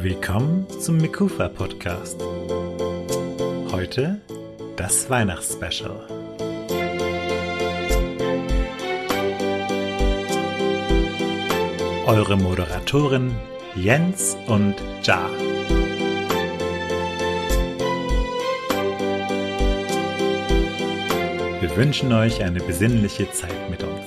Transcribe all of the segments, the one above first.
Willkommen zum Mikufa Podcast. Heute das Weihnachtsspecial. Eure Moderatoren Jens und Ja. Wir wünschen euch eine besinnliche Zeit mit uns.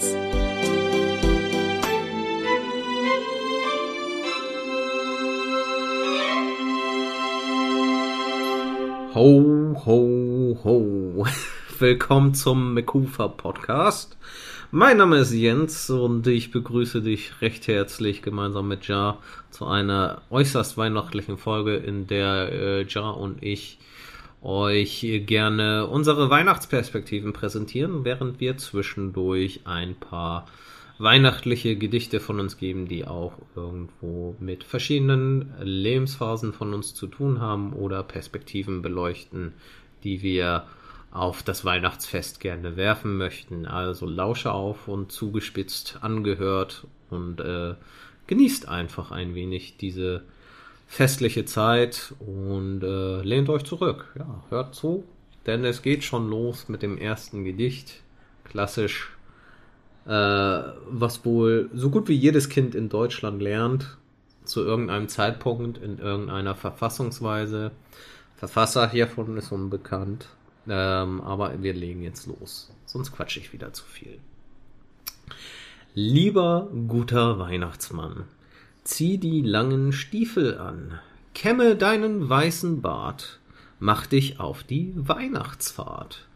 Ho, ho, ho. Willkommen zum Mekufa Podcast. Mein Name ist Jens und ich begrüße dich recht herzlich gemeinsam mit Ja zu einer äußerst weihnachtlichen Folge, in der äh, Ja und ich euch gerne unsere Weihnachtsperspektiven präsentieren, während wir zwischendurch ein paar weihnachtliche Gedichte von uns geben, die auch irgendwo mit verschiedenen Lebensphasen von uns zu tun haben oder Perspektiven beleuchten, die wir auf das Weihnachtsfest gerne werfen möchten. Also lausche auf und zugespitzt angehört und äh, genießt einfach ein wenig diese festliche Zeit und äh, lehnt euch zurück. Ja, hört zu, denn es geht schon los mit dem ersten Gedicht. Klassisch was wohl so gut wie jedes Kind in Deutschland lernt, zu irgendeinem Zeitpunkt in irgendeiner Verfassungsweise. Verfasser hiervon ist unbekannt, ähm, aber wir legen jetzt los, sonst quatsche ich wieder zu viel. Lieber guter Weihnachtsmann, zieh die langen Stiefel an, kämme deinen weißen Bart, mach dich auf die Weihnachtsfahrt.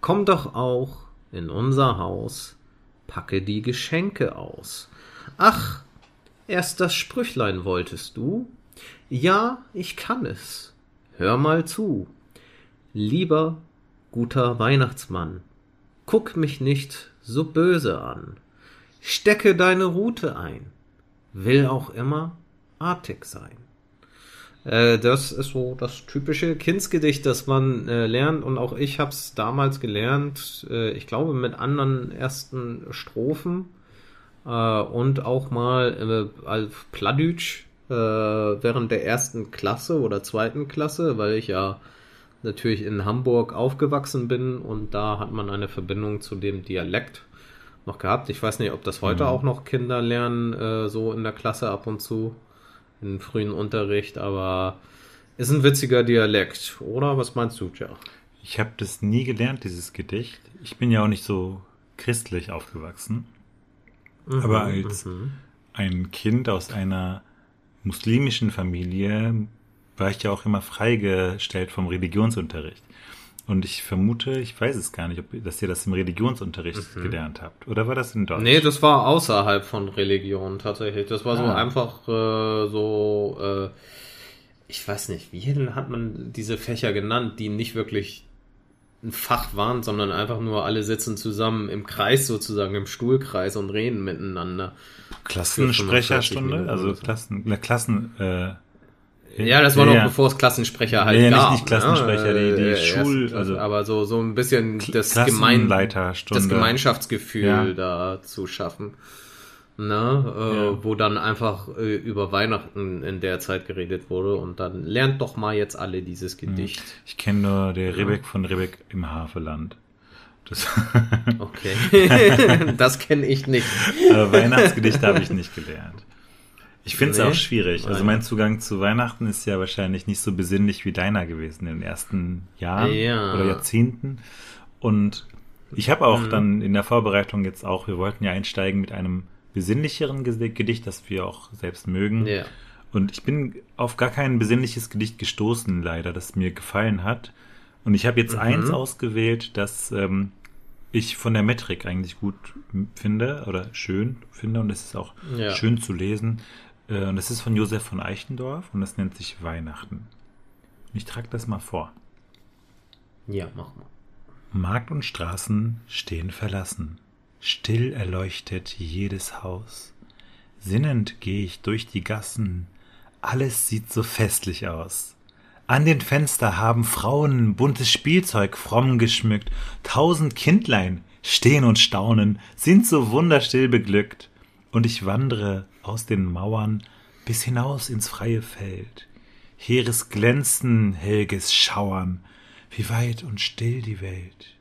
Komm doch auch in unser Haus, packe die Geschenke aus. Ach, erst das Sprüchlein wolltest du? Ja, ich kann es. Hör mal zu. Lieber guter Weihnachtsmann, guck mich nicht so böse an. Stecke deine Rute ein, will auch immer artig sein. Äh, das ist so das typische Kindsgedicht, das man äh, lernt und auch ich habe es damals gelernt, äh, ich glaube mit anderen ersten Strophen äh, und auch mal äh, als Pladütsch äh, während der ersten Klasse oder zweiten Klasse, weil ich ja natürlich in Hamburg aufgewachsen bin und da hat man eine Verbindung zu dem Dialekt noch gehabt. Ich weiß nicht, ob das heute mhm. auch noch Kinder lernen, so in der Klasse ab und zu im frühen Unterricht, aber ist ein witziger Dialekt, oder? Was meinst du, Tja? Ich habe das nie gelernt, dieses Gedicht. Ich bin ja auch nicht so christlich aufgewachsen. Mhm, aber als mhm. ein Kind aus einer muslimischen Familie war ich ja auch immer freigestellt vom Religionsunterricht. Und ich vermute, ich weiß es gar nicht, ob, dass ihr das im Religionsunterricht mhm. gelernt habt. Oder war das in Deutsch? Nee, das war außerhalb von Religion tatsächlich. Das war so ah. einfach äh, so, äh, ich weiß nicht, wie hat man diese Fächer genannt, die nicht wirklich ein Fach waren, sondern einfach nur alle sitzen zusammen im Kreis sozusagen, im Stuhlkreis und reden miteinander. Klassensprecherstunde, also Klassen, Klassen, äh, ja, das war ja, noch bevor es Klassensprecher halt nee, gab. Nicht, nicht Klassensprecher, ne? die, die Schul, erst, also aber so so ein bisschen das Gemein das Gemeinschaftsgefühl ja. da zu schaffen. Ne, äh, ja. wo dann einfach äh, über Weihnachten in der Zeit geredet wurde und dann lernt doch mal jetzt alle dieses Gedicht. Ich kenne nur der Rebeck von Rebeck im Havelland. Das okay, das kenne ich nicht. Aber Weihnachtsgedichte habe ich nicht gelernt. Ich finde es nee. auch schwierig. Also mein Zugang zu Weihnachten ist ja wahrscheinlich nicht so besinnlich wie deiner gewesen in den ersten Jahren ja. oder Jahrzehnten. Und ich habe auch mhm. dann in der Vorbereitung jetzt auch, wir wollten ja einsteigen mit einem besinnlicheren Gedicht, das wir auch selbst mögen. Ja. Und ich bin auf gar kein besinnliches Gedicht gestoßen, leider, das mir gefallen hat. Und ich habe jetzt mhm. eins ausgewählt, das ähm, ich von der Metrik eigentlich gut finde oder schön finde und es ist auch ja. schön zu lesen. Äh, und das ist von Josef von Eichendorf und das nennt sich Weihnachten. Ich trage das mal vor. Ja, mach mal. Markt und Straßen stehen verlassen. Still erleuchtet jedes Haus. Sinnend gehe ich durch die Gassen. Alles sieht so festlich aus. An den Fenster haben Frauen buntes Spielzeug fromm geschmückt. Tausend Kindlein stehen und staunen, sind so wunderstill beglückt. und ich wandre aus den Mauern bis hinaus ins freie Feld. Heeres Glänzen, helges Schauern, wie weit und still die Welt.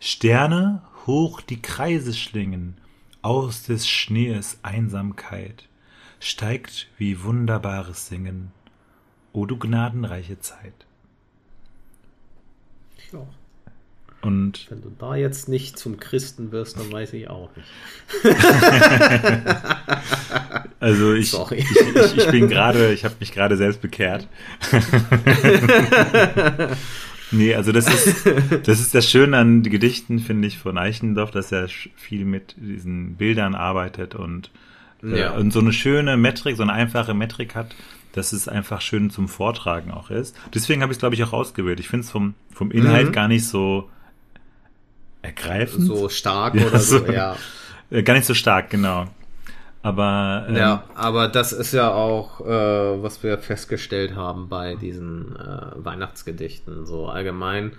Sterne hoch die Kreise schlingen, aus des Schnees Einsamkeit, steigt wie wunderbares Singen, o du gnadenreiche Zeit. Ja. Und Wenn du da jetzt nicht zum Christen wirst, dann weiß ich auch nicht. also ich, ich, ich, ich, bin gerade, ich habe mich gerade selbst bekehrt. nee, also das ist, das ist das Schöne an den Gedichten, finde ich, von Eichendorff, dass er viel mit diesen Bildern arbeitet und, äh, ja. und so eine schöne Metrik, so eine einfache Metrik hat, dass es einfach schön zum Vortragen auch ist. Deswegen habe ich es, glaube ich, auch ausgewählt. Ich finde es vom, vom Inhalt mhm. gar nicht so ergreifend. So stark ja, oder so, ja. Äh, gar nicht so stark, genau. Aber ähm, ja, aber das ist ja auch, äh, was wir festgestellt haben bei diesen äh, Weihnachtsgedichten. So allgemein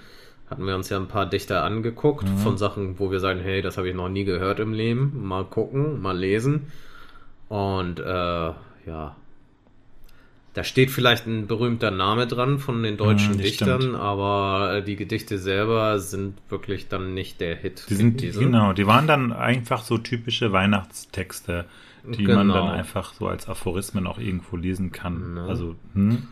hatten wir uns ja ein paar Dichter angeguckt mhm. von Sachen, wo wir sagen, hey, das habe ich noch nie gehört im Leben. Mal gucken, mal lesen. Und äh, ja, da steht vielleicht ein berühmter Name dran von den deutschen ja, Dichtern, stimmt. aber äh, die Gedichte selber sind wirklich dann nicht der Hit. Die sind, genau, die waren dann einfach so typische Weihnachtstexte, die genau. man dann einfach so als Aphorismen auch irgendwo lesen kann. Ja. Also, hm?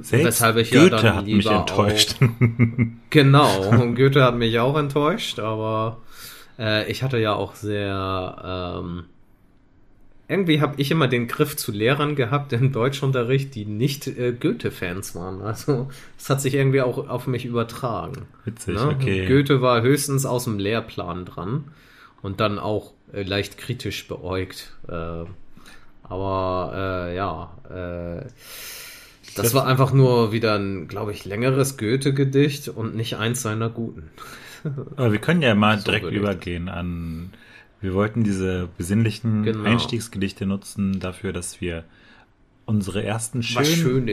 Selbst Weshalb ich Goethe ja dann hat mich enttäuscht. Auch, genau, und Goethe hat mich auch enttäuscht, aber äh, ich hatte ja auch sehr ähm, irgendwie habe ich immer den Griff zu Lehrern gehabt im Deutschunterricht, die nicht äh, Goethe-Fans waren. Also es hat sich irgendwie auch auf mich übertragen. Witzig, ne? okay. Goethe war höchstens aus dem Lehrplan dran und dann auch äh, leicht kritisch beäugt. Äh, aber äh, ja, äh, das war einfach nur wieder ein, glaube ich, längeres Goethe-Gedicht und nicht eins seiner guten. Aber wir können ja mal so direkt übergehen an wir wollten diese besinnlichen genau. Einstiegsgedichte nutzen dafür, dass wir unsere ersten schönen,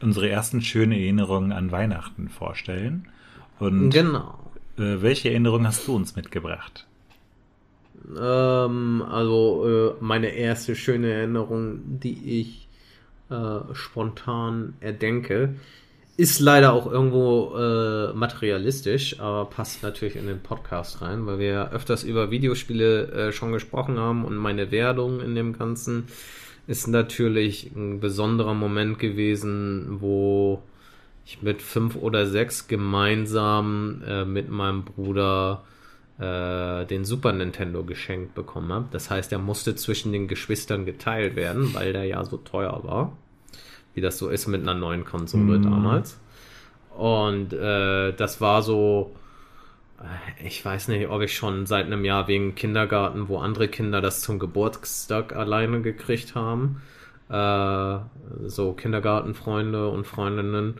unsere ersten schönen Erinnerungen an Weihnachten vorstellen. Und genau. Äh, welche Erinnerungen hast du uns mitgebracht? Ähm, also äh, meine erste schöne Erinnerung, die ich äh, spontan erdenke, ist leider auch irgendwo äh, materialistisch, aber passt natürlich in den Podcast rein, weil wir öfters über Videospiele äh, schon gesprochen haben und meine Werdung in dem Ganzen ist natürlich ein besonderer Moment gewesen, wo ich mit fünf oder sechs gemeinsam äh, mit meinem Bruder äh, den Super Nintendo geschenkt bekommen habe. Das heißt, er musste zwischen den Geschwistern geteilt werden, weil der ja so teuer war wie das so ist mit einer neuen Konsole mhm. damals. Und äh, das war so, äh, ich weiß nicht, ob ich schon seit einem Jahr wegen Kindergarten, wo andere Kinder das zum Geburtstag alleine gekriegt haben, äh, so Kindergartenfreunde und Freundinnen,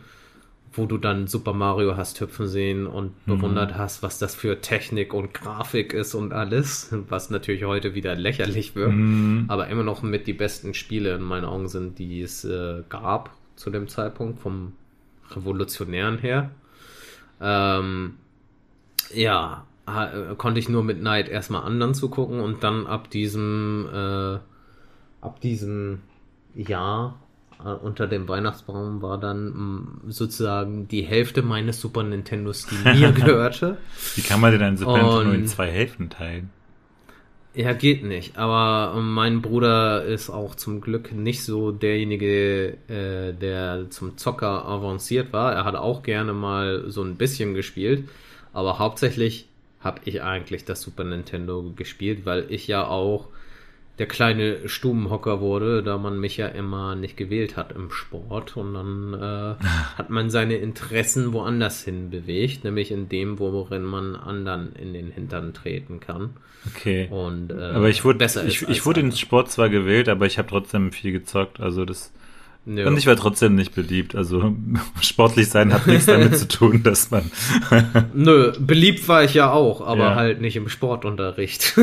wo du dann Super Mario hast hüpfen sehen und mhm. bewundert hast, was das für Technik und Grafik ist und alles, was natürlich heute wieder lächerlich wird, mhm. aber immer noch mit die besten Spiele in meinen Augen sind, die es äh, gab zu dem Zeitpunkt vom Revolutionären her. Ähm, ja, äh, konnte ich nur mit Neid erstmal anderen zugucken und dann ab diesem äh, ab diesem Jahr unter dem Weihnachtsbaum war dann mm, sozusagen die Hälfte meines Super Nintendos, die mir gehörte. Wie kann man denn ein Super Nintendo nur in zwei Hälften teilen? Ja, geht nicht. Aber ähm, mein Bruder ist auch zum Glück nicht so derjenige, äh, der zum Zocker avanciert war. Er hat auch gerne mal so ein bisschen gespielt. Aber hauptsächlich habe ich eigentlich das Super Nintendo gespielt, weil ich ja auch der kleine Stubenhocker wurde, da man mich ja immer nicht gewählt hat im Sport und dann äh, hat man seine Interessen woanders hin bewegt, nämlich in dem, worin man anderen in den Hintern treten kann. Okay. Und äh, aber ich wurde besser ich, ich wurde in Sport zwar gewählt, aber ich habe trotzdem viel gezockt, also das ja. Und ich war trotzdem nicht beliebt. Also sportlich sein hat nichts damit zu tun, dass man. Nö, beliebt war ich ja auch, aber ja. halt nicht im Sportunterricht.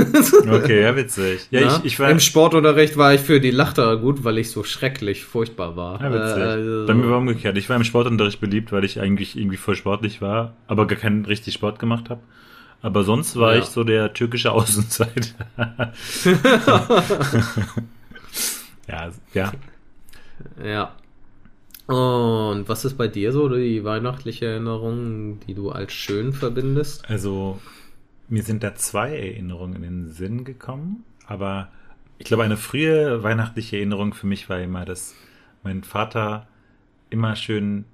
okay, ja, witzig. Ja, ich, ich war Im Sportunterricht war ich für die Lachter gut, weil ich so schrecklich furchtbar war. Ja, witzig. Äh, also Bei mir war umgekehrt. Ich war im Sportunterricht beliebt, weil ich eigentlich irgendwie voll sportlich war, aber gar keinen richtig Sport gemacht habe. Aber sonst war ja. ich so der türkische Außenseiter. ja, ja. Ja. Und was ist bei dir so die weihnachtliche Erinnerung, die du als schön verbindest? Also, mir sind da zwei Erinnerungen in den Sinn gekommen, aber ich glaube, eine frühe weihnachtliche Erinnerung für mich war immer, dass mein Vater immer schön,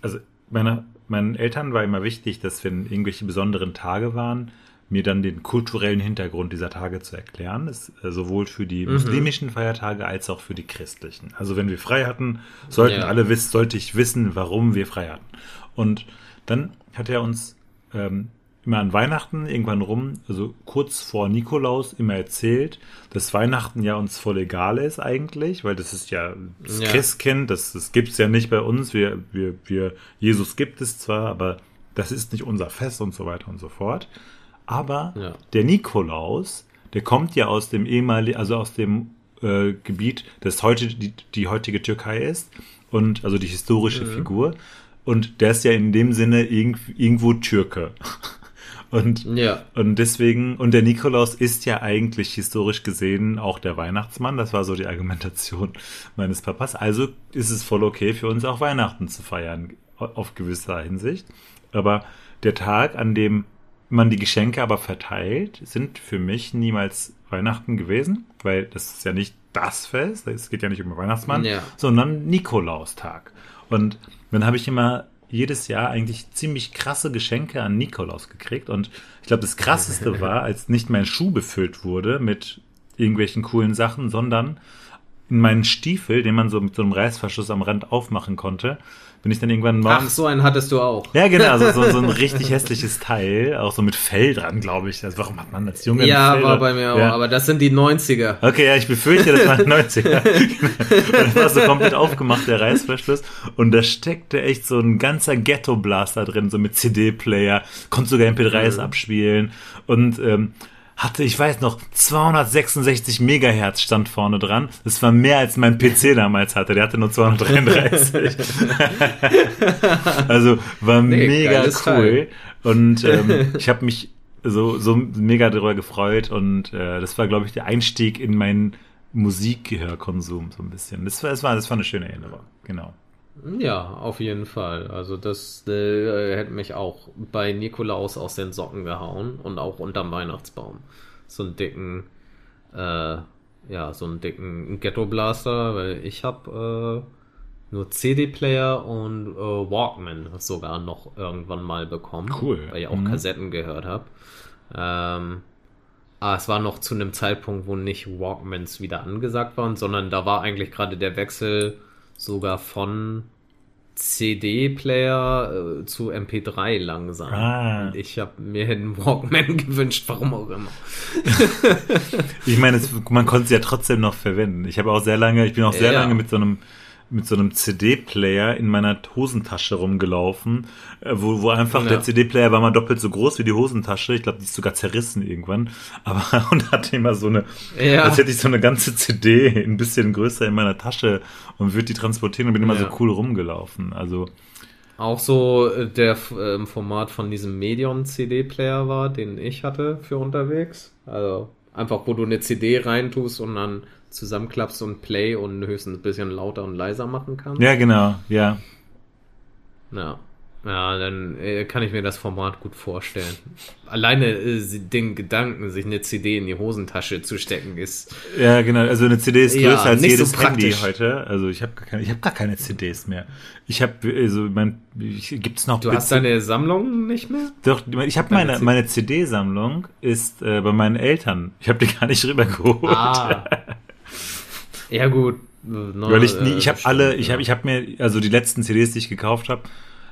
also meine, meinen Eltern war immer wichtig, dass wenn irgendwelche besonderen Tage waren, mir dann den kulturellen Hintergrund dieser Tage zu erklären, ist äh, sowohl für die mhm. muslimischen Feiertage als auch für die christlichen. Also wenn wir frei hatten, sollten ja. alle wissen, sollte ich wissen, warum wir frei hatten. Und dann hat er uns ähm, immer an Weihnachten irgendwann rum, also kurz vor Nikolaus, immer erzählt, dass Weihnachten ja uns voll egal ist eigentlich, weil das ist ja das ja. Christkind, das, das gibt es ja nicht bei uns. Wir, wir, wir, Jesus gibt es zwar, aber das ist nicht unser Fest und so weiter und so fort. Aber ja. der Nikolaus, der kommt ja aus dem ehemaligen, also aus dem äh, Gebiet, das heute die, die heutige Türkei ist und also die historische mhm. Figur. Und der ist ja in dem Sinne irgend, irgendwo Türke. Und, ja. und deswegen, und der Nikolaus ist ja eigentlich historisch gesehen auch der Weihnachtsmann. Das war so die Argumentation meines Papas. Also ist es voll okay für uns auch Weihnachten zu feiern, auf gewisser Hinsicht. Aber der Tag, an dem man die Geschenke aber verteilt, sind für mich niemals Weihnachten gewesen, weil das ist ja nicht das Fest, es geht ja nicht um den Weihnachtsmann, ja. sondern Nikolaustag. Und dann habe ich immer jedes Jahr eigentlich ziemlich krasse Geschenke an Nikolaus gekriegt. Und ich glaube, das krasseste war, als nicht mein Schuh befüllt wurde mit irgendwelchen coolen Sachen, sondern in meinen Stiefel, den man so mit so einem Reißverschluss am Rand aufmachen konnte, bin ich dann irgendwann morgens. Ach, so einen hattest du auch. Ja, genau, also so, so ein richtig hässliches Teil, auch so mit Fell dran, glaube ich. Also warum hat man das Junge Ja, Fell war bei mir auch, ja. aber das sind die 90er. Okay, ja, ich befürchte, das waren 90er. das war so komplett aufgemacht, der Reißverschluss. Und da steckte echt so ein ganzer Ghetto-Blaster drin, so mit CD-Player, konnte sogar MP3s mhm. abspielen. Und ähm, hatte, ich weiß noch, 266 Megahertz stand vorne dran. Das war mehr als mein PC damals hatte. Der hatte nur 233. also war nee, mega cool. Teil. Und ähm, ich habe mich so, so mega darüber gefreut. Und äh, das war, glaube ich, der Einstieg in meinen Musikgehörkonsum so ein bisschen. Das war, das war, das war eine schöne Erinnerung. Genau. Ja, auf jeden Fall. Also das äh, hätte mich auch bei Nikolaus aus den Socken gehauen und auch unterm Weihnachtsbaum. So einen dicken, äh, ja, so einen dicken Ghetto Blaster, weil ich habe äh, nur CD-Player und äh, Walkman sogar noch irgendwann mal bekommen. Cool. Weil ich auch mhm. Kassetten gehört habe. Ähm, Ah, es war noch zu einem Zeitpunkt, wo nicht Walkmans wieder angesagt waren, sondern da war eigentlich gerade der Wechsel sogar von CD-Player äh, zu MP3 langsam. Ah. Ich habe mir einen Walkman gewünscht, warum auch immer. ich meine, man konnte es ja trotzdem noch verwenden. Ich habe auch sehr lange, ich bin auch sehr ja. lange mit so einem mit so einem CD-Player in meiner Hosentasche rumgelaufen, äh, wo, wo einfach ja. der CD-Player war mal doppelt so groß wie die Hosentasche. Ich glaube, die ist sogar zerrissen irgendwann. Aber und hatte immer so eine, ja. als hätte ich so eine ganze CD ein bisschen größer in meiner Tasche und würde die transportieren und bin immer ja. so cool rumgelaufen. Also auch so äh, der äh, Format von diesem Medion CD-Player war, den ich hatte für unterwegs. Also einfach, wo du eine CD reintust und dann zusammenklappst und Play und höchstens ein bisschen lauter und leiser machen kannst. Ja, genau, ja. Ja. Ja, dann äh, kann ich mir das Format gut vorstellen. Alleine äh, den Gedanken, sich eine CD in die Hosentasche zu stecken, ist. Ja, genau. Also eine CD ist größer ja, als jedes so Handy heute. Also ich habe gar keine, ich habe gar keine CDs mehr. Ich habe also mein, gibt's noch. Du hast deine Sammlung nicht mehr? Doch, ich habe meine meine CD-Sammlung ist äh, bei meinen Eltern. Ich habe die gar nicht rübergeholt. Ah. Ja, gut. No, Weil ich nie, ich habe alle, ich habe ich hab mir, also die letzten CDs, die ich gekauft habe,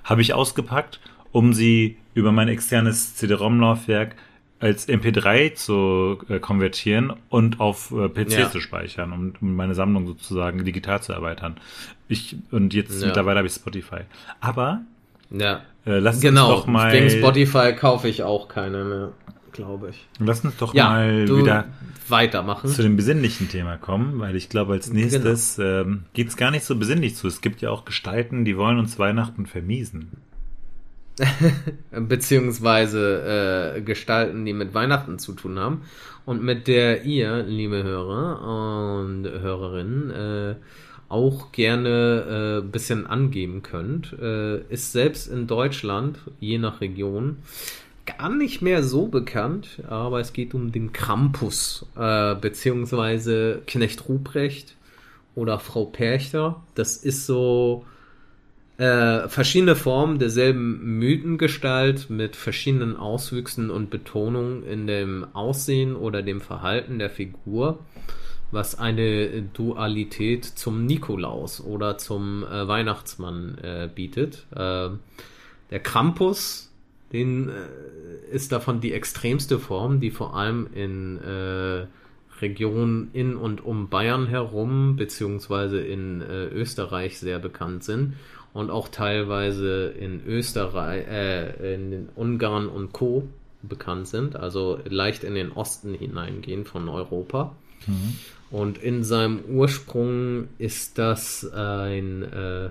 habe ich ausgepackt, um sie über mein externes CD-ROM-Laufwerk als MP3 zu äh, konvertieren und auf äh, PC ja. zu speichern, um, um, meine Sammlung sozusagen digital zu erweitern. Ich, und jetzt ja. mittlerweile habe ich Spotify. Aber ja. Äh, lass genau. uns doch mal. Wegen Spotify kaufe ich auch keine mehr glaube ich. Lass uns doch ja, mal wieder weitermachen. Zu dem besinnlichen Thema kommen, weil ich glaube, als nächstes genau. ähm, geht es gar nicht so besinnlich zu. Es gibt ja auch Gestalten, die wollen uns Weihnachten vermiesen. beziehungsweise äh, Gestalten, die mit Weihnachten zu tun haben und mit der ihr, liebe Hörer und Hörerinnen, äh, auch gerne äh, bisschen angeben könnt, äh, ist selbst in Deutschland, je nach Region, gar nicht mehr so bekannt, aber es geht um den Krampus, äh, beziehungsweise Knecht Ruprecht oder Frau Perchter. Das ist so äh, verschiedene Formen derselben Mythengestalt mit verschiedenen Auswüchsen und Betonungen in dem Aussehen oder dem Verhalten der Figur, was eine Dualität zum Nikolaus oder zum äh, Weihnachtsmann äh, bietet. Äh, der Krampus den äh, ist davon die extremste Form, die vor allem in äh, Regionen in und um Bayern herum, beziehungsweise in äh, Österreich sehr bekannt sind und auch teilweise in Österreich, äh, in Ungarn und Co. bekannt sind, also leicht in den Osten hineingehen von Europa. Mhm. Und in seinem Ursprung ist das ein äh,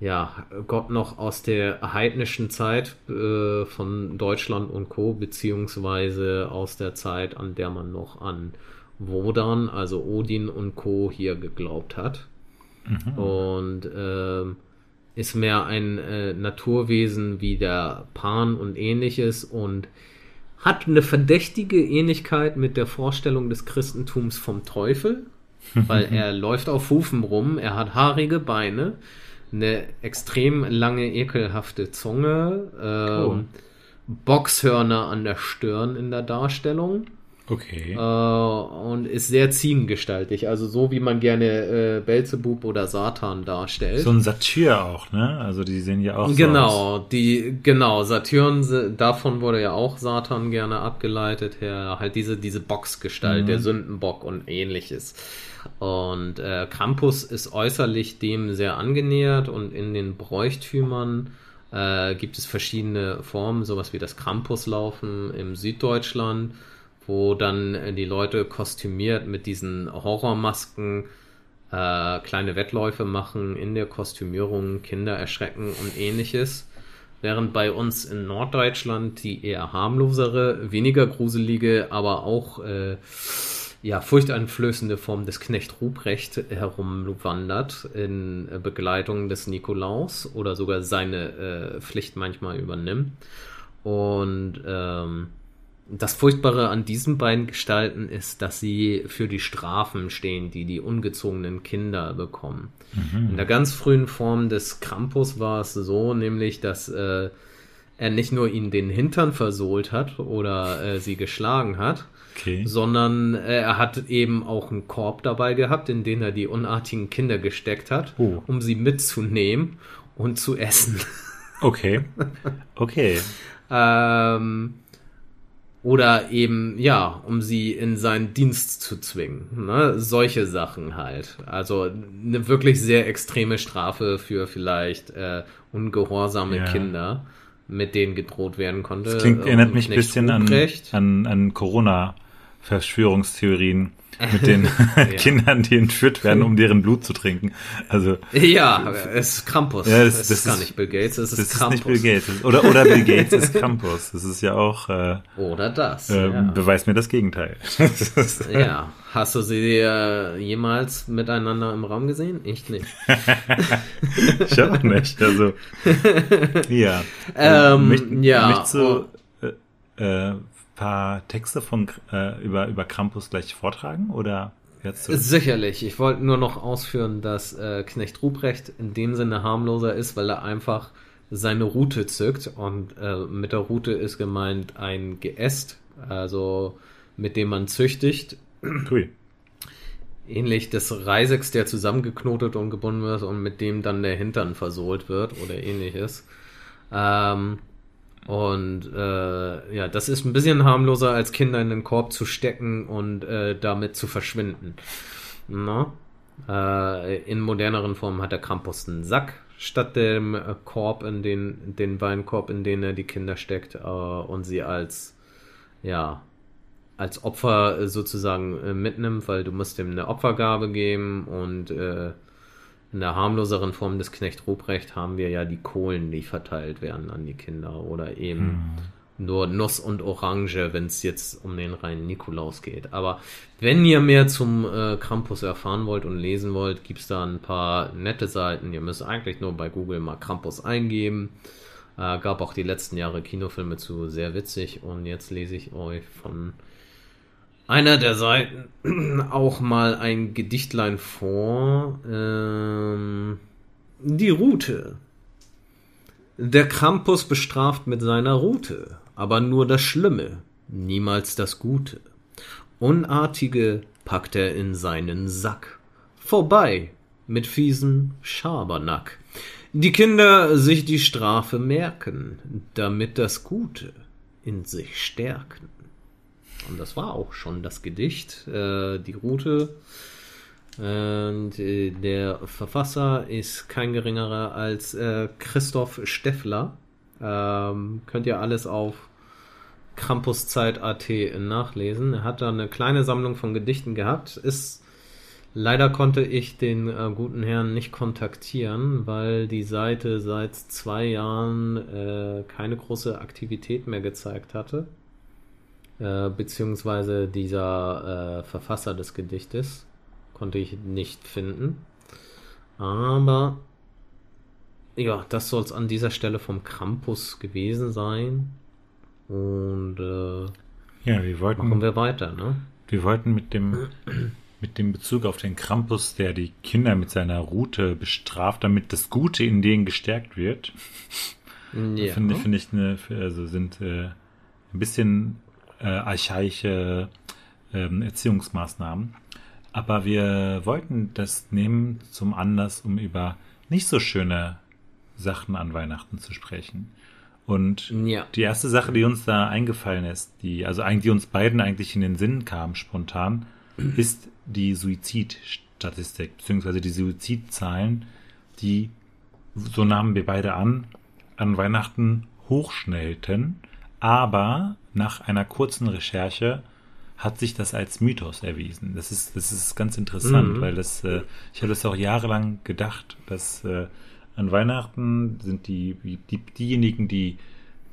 ja, Gott noch aus der heidnischen Zeit äh, von Deutschland und Co., beziehungsweise aus der Zeit, an der man noch an Wodan, also Odin und Co. hier geglaubt hat. Mhm. Und äh, ist mehr ein äh, Naturwesen wie der Pan und ähnliches und hat eine verdächtige Ähnlichkeit mit der Vorstellung des Christentums vom Teufel, weil er läuft auf Hufen rum, er hat haarige Beine, eine extrem lange, ekelhafte Zunge, ähm, oh. Boxhörner an der Stirn in der Darstellung. Okay. Äh, und ist sehr ziehengestaltig, also so wie man gerne äh, Belzebub oder Satan darstellt. So ein Satyr auch, ne? Also die sehen ja auch genau, so aus. die genau Satyren, davon wurde ja auch Satan gerne abgeleitet her, halt diese diese Boxgestalt, mhm. der Sündenbock und ähnliches. Und äh, Krampus ist äußerlich dem sehr angenähert und in den Bräuchtümern äh, gibt es verschiedene Formen, sowas wie das Krampuslaufen im Süddeutschland, wo dann äh, die Leute kostümiert mit diesen Horrormasken äh, kleine Wettläufe machen in der Kostümierung, Kinder erschrecken und ähnliches. Während bei uns in Norddeutschland die eher harmlosere, weniger gruselige, aber auch äh, ja, furchteinflößende Form des Knecht Ruprecht herumwandert in Begleitung des Nikolaus oder sogar seine äh, Pflicht manchmal übernimmt. Und ähm, das Furchtbare an diesen beiden Gestalten ist, dass sie für die Strafen stehen, die die ungezogenen Kinder bekommen. Mhm. In der ganz frühen Form des Krampus war es so, nämlich, dass äh, er nicht nur ihnen den Hintern versohlt hat oder äh, sie geschlagen hat, okay. sondern äh, er hat eben auch einen Korb dabei gehabt, in den er die unartigen Kinder gesteckt hat, oh. um sie mitzunehmen und zu essen. Okay. Okay. ähm, oder eben, ja, um sie in seinen Dienst zu zwingen. Ne? Solche Sachen halt. Also eine wirklich sehr extreme Strafe für vielleicht äh, ungehorsame ja. Kinder, mit denen gedroht werden konnte. Das klingt, erinnert mich ein bisschen an, an, an Corona. Mit den ja. Kindern, die entführt werden, um deren Blut zu trinken. Also ja, es ist Krampus. Ja, das, das, das ist gar nicht Bill Gates, es ist das Krampus. Ist nicht Bill Gates. Oder, oder Bill Gates ist Krampus. Das ist ja auch. Äh, oder das. Äh, ja. Beweist mir das Gegenteil. ja. Hast du sie äh, jemals miteinander im Raum gesehen? Ich nicht. ich auch nicht. Also ja. Ähm, mich, ja. Mich zu, oh. äh, paar Texte von, äh, über, über Krampus gleich vortragen oder jetzt? Sicherlich. Ich wollte nur noch ausführen, dass äh, Knecht Ruprecht in dem Sinne harmloser ist, weil er einfach seine Route zückt und äh, mit der Route ist gemeint ein Geäst, also mit dem man züchtigt. Hui. Ähnlich des Reisecks, der zusammengeknotet und gebunden wird und mit dem dann der Hintern versohlt wird oder ähnliches. Ähm, und äh, ja, das ist ein bisschen harmloser, als Kinder in den Korb zu stecken und äh, damit zu verschwinden. Na? Äh, in moderneren Formen hat der Krampus einen Sack statt dem äh, Korb, in den, den Weinkorb, in den er die Kinder steckt äh, und sie als, ja, als Opfer sozusagen äh, mitnimmt, weil du musst ihm eine Opfergabe geben und in der harmloseren Form des Knecht Ruprecht haben wir ja die Kohlen, die verteilt werden an die Kinder oder eben hm. nur Nuss und Orange, wenn es jetzt um den reinen Nikolaus geht. Aber wenn ihr mehr zum äh, Krampus erfahren wollt und lesen wollt, gibt es da ein paar nette Seiten. Ihr müsst eigentlich nur bei Google mal Krampus eingeben. Äh, gab auch die letzten Jahre Kinofilme zu, sehr witzig. Und jetzt lese ich euch von einer der Seiten auch mal ein Gedichtlein vor. Ähm, die Route. Der Krampus bestraft mit seiner Route, aber nur das Schlimme, niemals das Gute. Unartige packt er in seinen Sack. Vorbei mit fiesen Schabernack. Die Kinder sich die Strafe merken, damit das Gute in sich stärken. Und das war auch schon das Gedicht, äh, die Route. Und äh, der Verfasser ist kein geringerer als äh, Christoph Steffler. Ähm, könnt ihr alles auf Krampuszeit.at nachlesen. Er hat da eine kleine Sammlung von Gedichten gehabt. Ist leider konnte ich den äh, guten Herrn nicht kontaktieren, weil die Seite seit zwei Jahren äh, keine große Aktivität mehr gezeigt hatte. Äh, beziehungsweise dieser äh, Verfasser des Gedichtes konnte ich nicht finden. Aber ja, das soll es an dieser Stelle vom Krampus gewesen sein. Und äh, ja, wir wollten, machen wir weiter, ne? Wir wollten mit dem mit dem Bezug auf den Krampus, der die Kinder mit seiner Route bestraft, damit das Gute in denen gestärkt wird. Ja. Finde find ich eine, also sind äh, ein bisschen äh, archaische ähm, Erziehungsmaßnahmen. Aber wir wollten das nehmen zum Anlass, um über nicht so schöne Sachen an Weihnachten zu sprechen. Und ja. die erste Sache, die uns da eingefallen ist, die, also eigentlich die uns beiden eigentlich in den Sinn kam, spontan, ist die Suizidstatistik, beziehungsweise die Suizidzahlen, die, so nahmen wir beide an, an Weihnachten hochschnellten, aber nach einer kurzen Recherche hat sich das als Mythos erwiesen. Das ist, das ist ganz interessant, mhm. weil das, äh, ich habe das auch jahrelang gedacht, dass äh, an Weihnachten sind die, die, diejenigen, die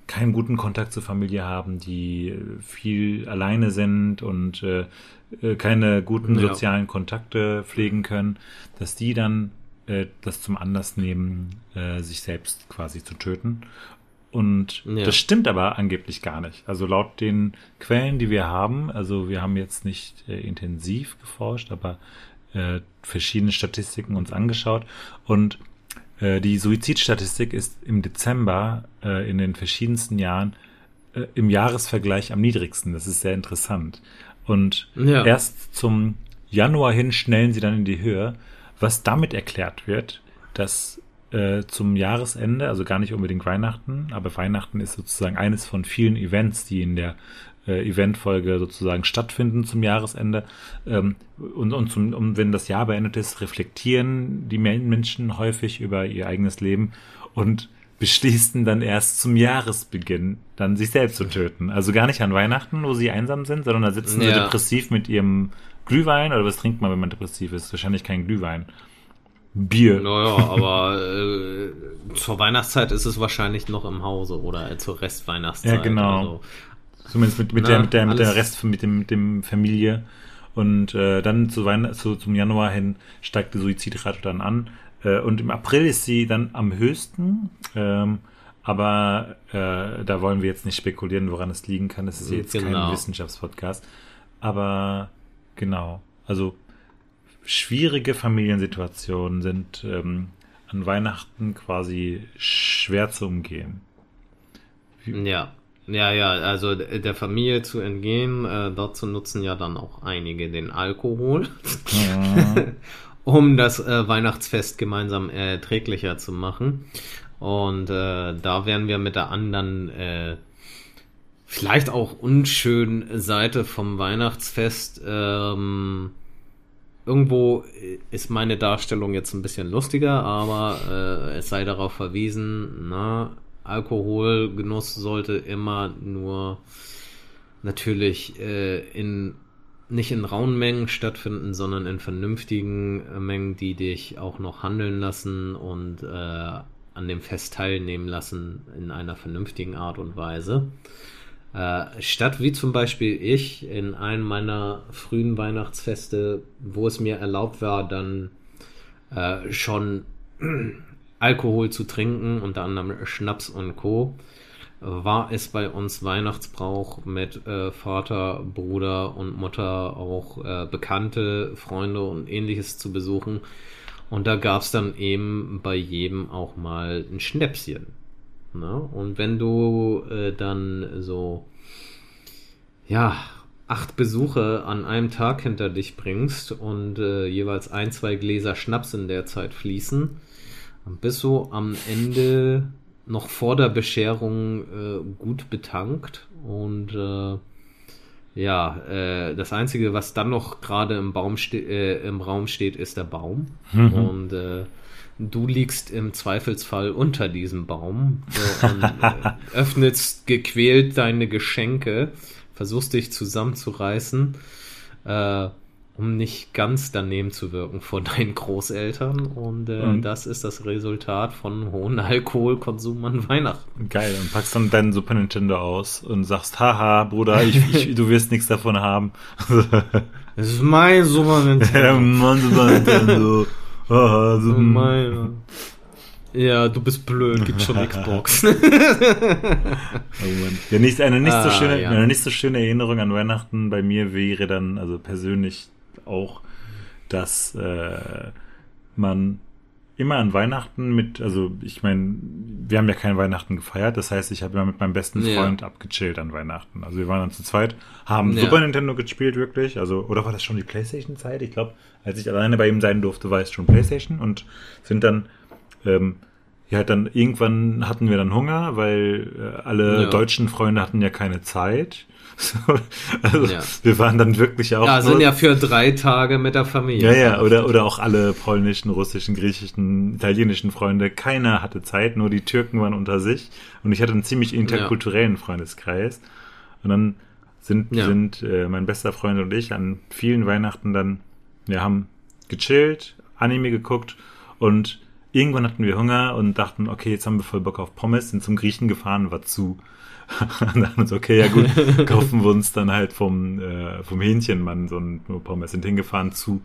keinen guten Kontakt zur Familie haben, die viel alleine sind und äh, äh keine guten sozialen ja. Kontakte pflegen können, dass die dann äh, das zum Anlass nehmen, äh, sich selbst quasi zu töten. Und ja. das stimmt aber angeblich gar nicht. Also laut den Quellen, die wir haben, also wir haben jetzt nicht äh, intensiv geforscht, aber äh, verschiedene Statistiken uns angeschaut. Und äh, die Suizidstatistik ist im Dezember äh, in den verschiedensten Jahren äh, im Jahresvergleich am niedrigsten. Das ist sehr interessant. Und ja. erst zum Januar hin schnellen sie dann in die Höhe, was damit erklärt wird, dass äh, zum Jahresende, also gar nicht unbedingt Weihnachten, aber Weihnachten ist sozusagen eines von vielen Events, die in der äh, Eventfolge sozusagen stattfinden zum Jahresende. Ähm, und und, zum, und wenn das Jahr beendet ist, reflektieren die Menschen häufig über ihr eigenes Leben und beschließen dann erst zum Jahresbeginn dann sich selbst zu töten. Also gar nicht an Weihnachten, wo sie einsam sind, sondern da sitzen ja. sie depressiv mit ihrem Glühwein oder was trinkt man, wenn man depressiv ist? Wahrscheinlich kein Glühwein. Bier. Naja, aber äh, zur Weihnachtszeit ist es wahrscheinlich noch im Hause oder zur Restweihnachtszeit. Ja, genau. Also, Zumindest mit, mit, Na, der, mit, der, mit der Rest, mit dem, mit dem Familie. Und äh, dann zu Weihn zu, zum Januar hin steigt die Suizidrate dann an. Äh, und im April ist sie dann am höchsten. Ähm, aber äh, da wollen wir jetzt nicht spekulieren, woran es liegen kann. Das ist jetzt genau. kein Wissenschaftspodcast. Aber genau. Also schwierige Familiensituationen sind ähm, an Weihnachten quasi schwer zu umgehen. Wie, ja. Ja, ja, also der Familie zu entgehen, äh, dazu nutzen ja dann auch einige den Alkohol, ja. um das äh, Weihnachtsfest gemeinsam erträglicher zu machen. Und äh, da werden wir mit der anderen, äh, vielleicht auch unschönen Seite vom Weihnachtsfest, ähm, irgendwo ist meine Darstellung jetzt ein bisschen lustiger, aber äh, es sei darauf verwiesen, na, Alkoholgenuss sollte immer nur natürlich äh, in nicht in rauen Mengen stattfinden, sondern in vernünftigen äh, Mengen, die dich auch noch handeln lassen und äh, an dem Fest teilnehmen lassen in einer vernünftigen Art und Weise. Äh, statt wie zum Beispiel ich in einem meiner frühen Weihnachtsfeste, wo es mir erlaubt war, dann äh, schon Alkohol zu trinken, unter anderem Schnaps und Co., war es bei uns Weihnachtsbrauch mit äh, Vater, Bruder und Mutter auch äh, Bekannte, Freunde und ähnliches zu besuchen. Und da gab es dann eben bei jedem auch mal ein Schnäpschen. Ne? Und wenn du äh, dann so, ja, acht Besuche an einem Tag hinter dich bringst und äh, jeweils ein, zwei Gläser Schnaps in der Zeit fließen, dann bist du am Ende noch vor der Bescherung äh, gut betankt und äh, ja, äh, das Einzige, was dann noch gerade im Baum äh, im Raum steht, ist der Baum. Mhm. Und äh, du liegst im Zweifelsfall unter diesem Baum und äh, öffnest gequält deine Geschenke, versuchst dich zusammenzureißen. Äh, um nicht ganz daneben zu wirken vor deinen Großeltern. Und äh, mhm. das ist das Resultat von hohem Alkoholkonsum an Weihnachten. Geil, und packst dann deinen Super Nintendo aus und sagst, haha, Bruder, ich, ich, du wirst nichts davon haben. das ist mein Super Nintendo. ja, mein Super Nintendo. Haha, so meine. Ja, du bist blöd, gibt schon Xbox. oh Mann. Ja, nicht, eine, nicht so ah, schöne, ja. eine nicht so schöne Erinnerung an Weihnachten bei mir wäre dann, also persönlich auch, dass äh, man immer an Weihnachten mit, also ich meine, wir haben ja kein Weihnachten gefeiert, das heißt, ich habe immer mit meinem besten Freund ja. abgechillt an Weihnachten. Also wir waren dann zu zweit, haben ja. Super Nintendo gespielt wirklich, also oder war das schon die Playstation-Zeit? Ich glaube, als ich alleine bei ihm sein durfte, war es schon Playstation und sind dann ähm, ja, dann irgendwann hatten wir dann Hunger, weil äh, alle ja. deutschen Freunde hatten ja keine Zeit. also ja. wir waren dann wirklich auch. Ja, sind ja für drei Tage mit der Familie. Ja, ja, oder, oder auch alle polnischen, russischen, griechischen, italienischen Freunde. Keiner hatte Zeit, nur die Türken waren unter sich. Und ich hatte einen ziemlich interkulturellen ja. Freundeskreis. Und dann sind, ja. sind äh, mein bester Freund und ich an vielen Weihnachten dann, wir haben gechillt, Anime geguckt und irgendwann hatten wir Hunger und dachten, okay, jetzt haben wir voll Bock auf Pommes, sind zum Griechen gefahren, war zu. und dann uns, okay, ja gut, kaufen wir uns dann halt vom, äh, vom Hähnchenmann so ein Pommes, sind hingefahren zu.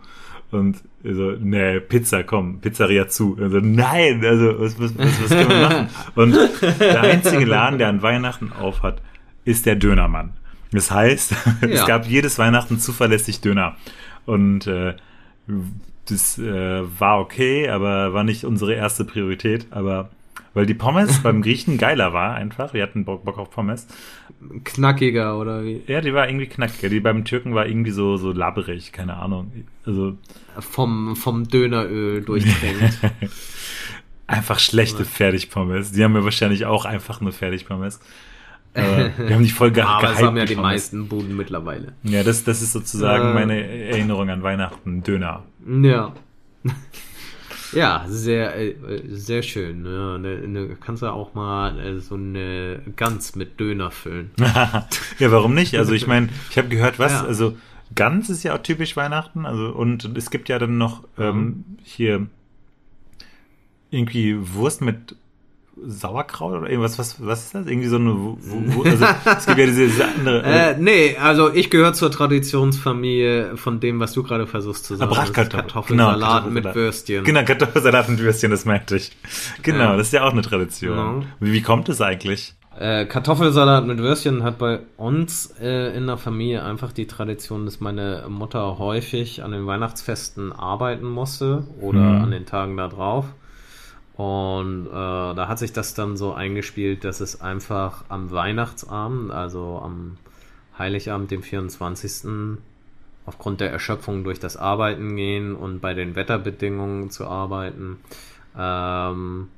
Und so, nee, Pizza, komm, Pizzeria zu. Also, nein, also, was, was, was, was können wir machen? Und der einzige Laden, der an Weihnachten auf hat, ist der Dönermann. Das heißt, ja. es gab jedes Weihnachten zuverlässig Döner. Und äh, das äh, war okay, aber war nicht unsere erste Priorität. Aber weil die Pommes beim Griechen geiler war einfach. Wir hatten Bock, Bock auf Pommes. Knackiger oder wie? Ja, die war irgendwie knackiger. Die beim Türken war irgendwie so, so labberig, keine Ahnung. Also. Vom, vom Döneröl durchtränkt. einfach schlechte Fertigpommes. Die haben wir wahrscheinlich auch einfach nur Fertigpommes. Äh, wir haben die voll ge Aber das haben ja die meisten Buden mittlerweile. Ja, das, das ist sozusagen äh, meine Erinnerung an Weihnachten. Döner. Ja. Ja, sehr, äh, sehr schön. Ja, ne, ne, kannst du auch mal äh, so eine Gans mit Döner füllen. ja, warum nicht? Also ich meine, ich habe gehört, was, ja. also Gans ist ja auch typisch Weihnachten, also und es gibt ja dann noch ähm, mhm. hier irgendwie Wurst mit Sauerkraut oder irgendwas, was, was ist das? Irgendwie so eine, wo, wo, also es gibt ja diese, diese andere. Äh, nee, also ich gehöre zur Traditionsfamilie von dem, was du gerade versuchst zu sagen. Bratkartoffeln. Kartoffelsalat genau, mit Würstchen. Genau, Kartoffelsalat mit Würstchen, das meinte ich. Genau, ja. das ist ja auch eine Tradition. Genau. Wie, wie kommt es eigentlich? Äh, Kartoffelsalat mit Würstchen hat bei uns äh, in der Familie einfach die Tradition, dass meine Mutter häufig an den Weihnachtsfesten arbeiten musste oder mhm. an den Tagen da drauf. Und äh, da hat sich das dann so eingespielt, dass es einfach am Weihnachtsabend, also am Heiligabend, dem 24. aufgrund der Erschöpfung durch das Arbeiten gehen und bei den Wetterbedingungen zu arbeiten, ähm,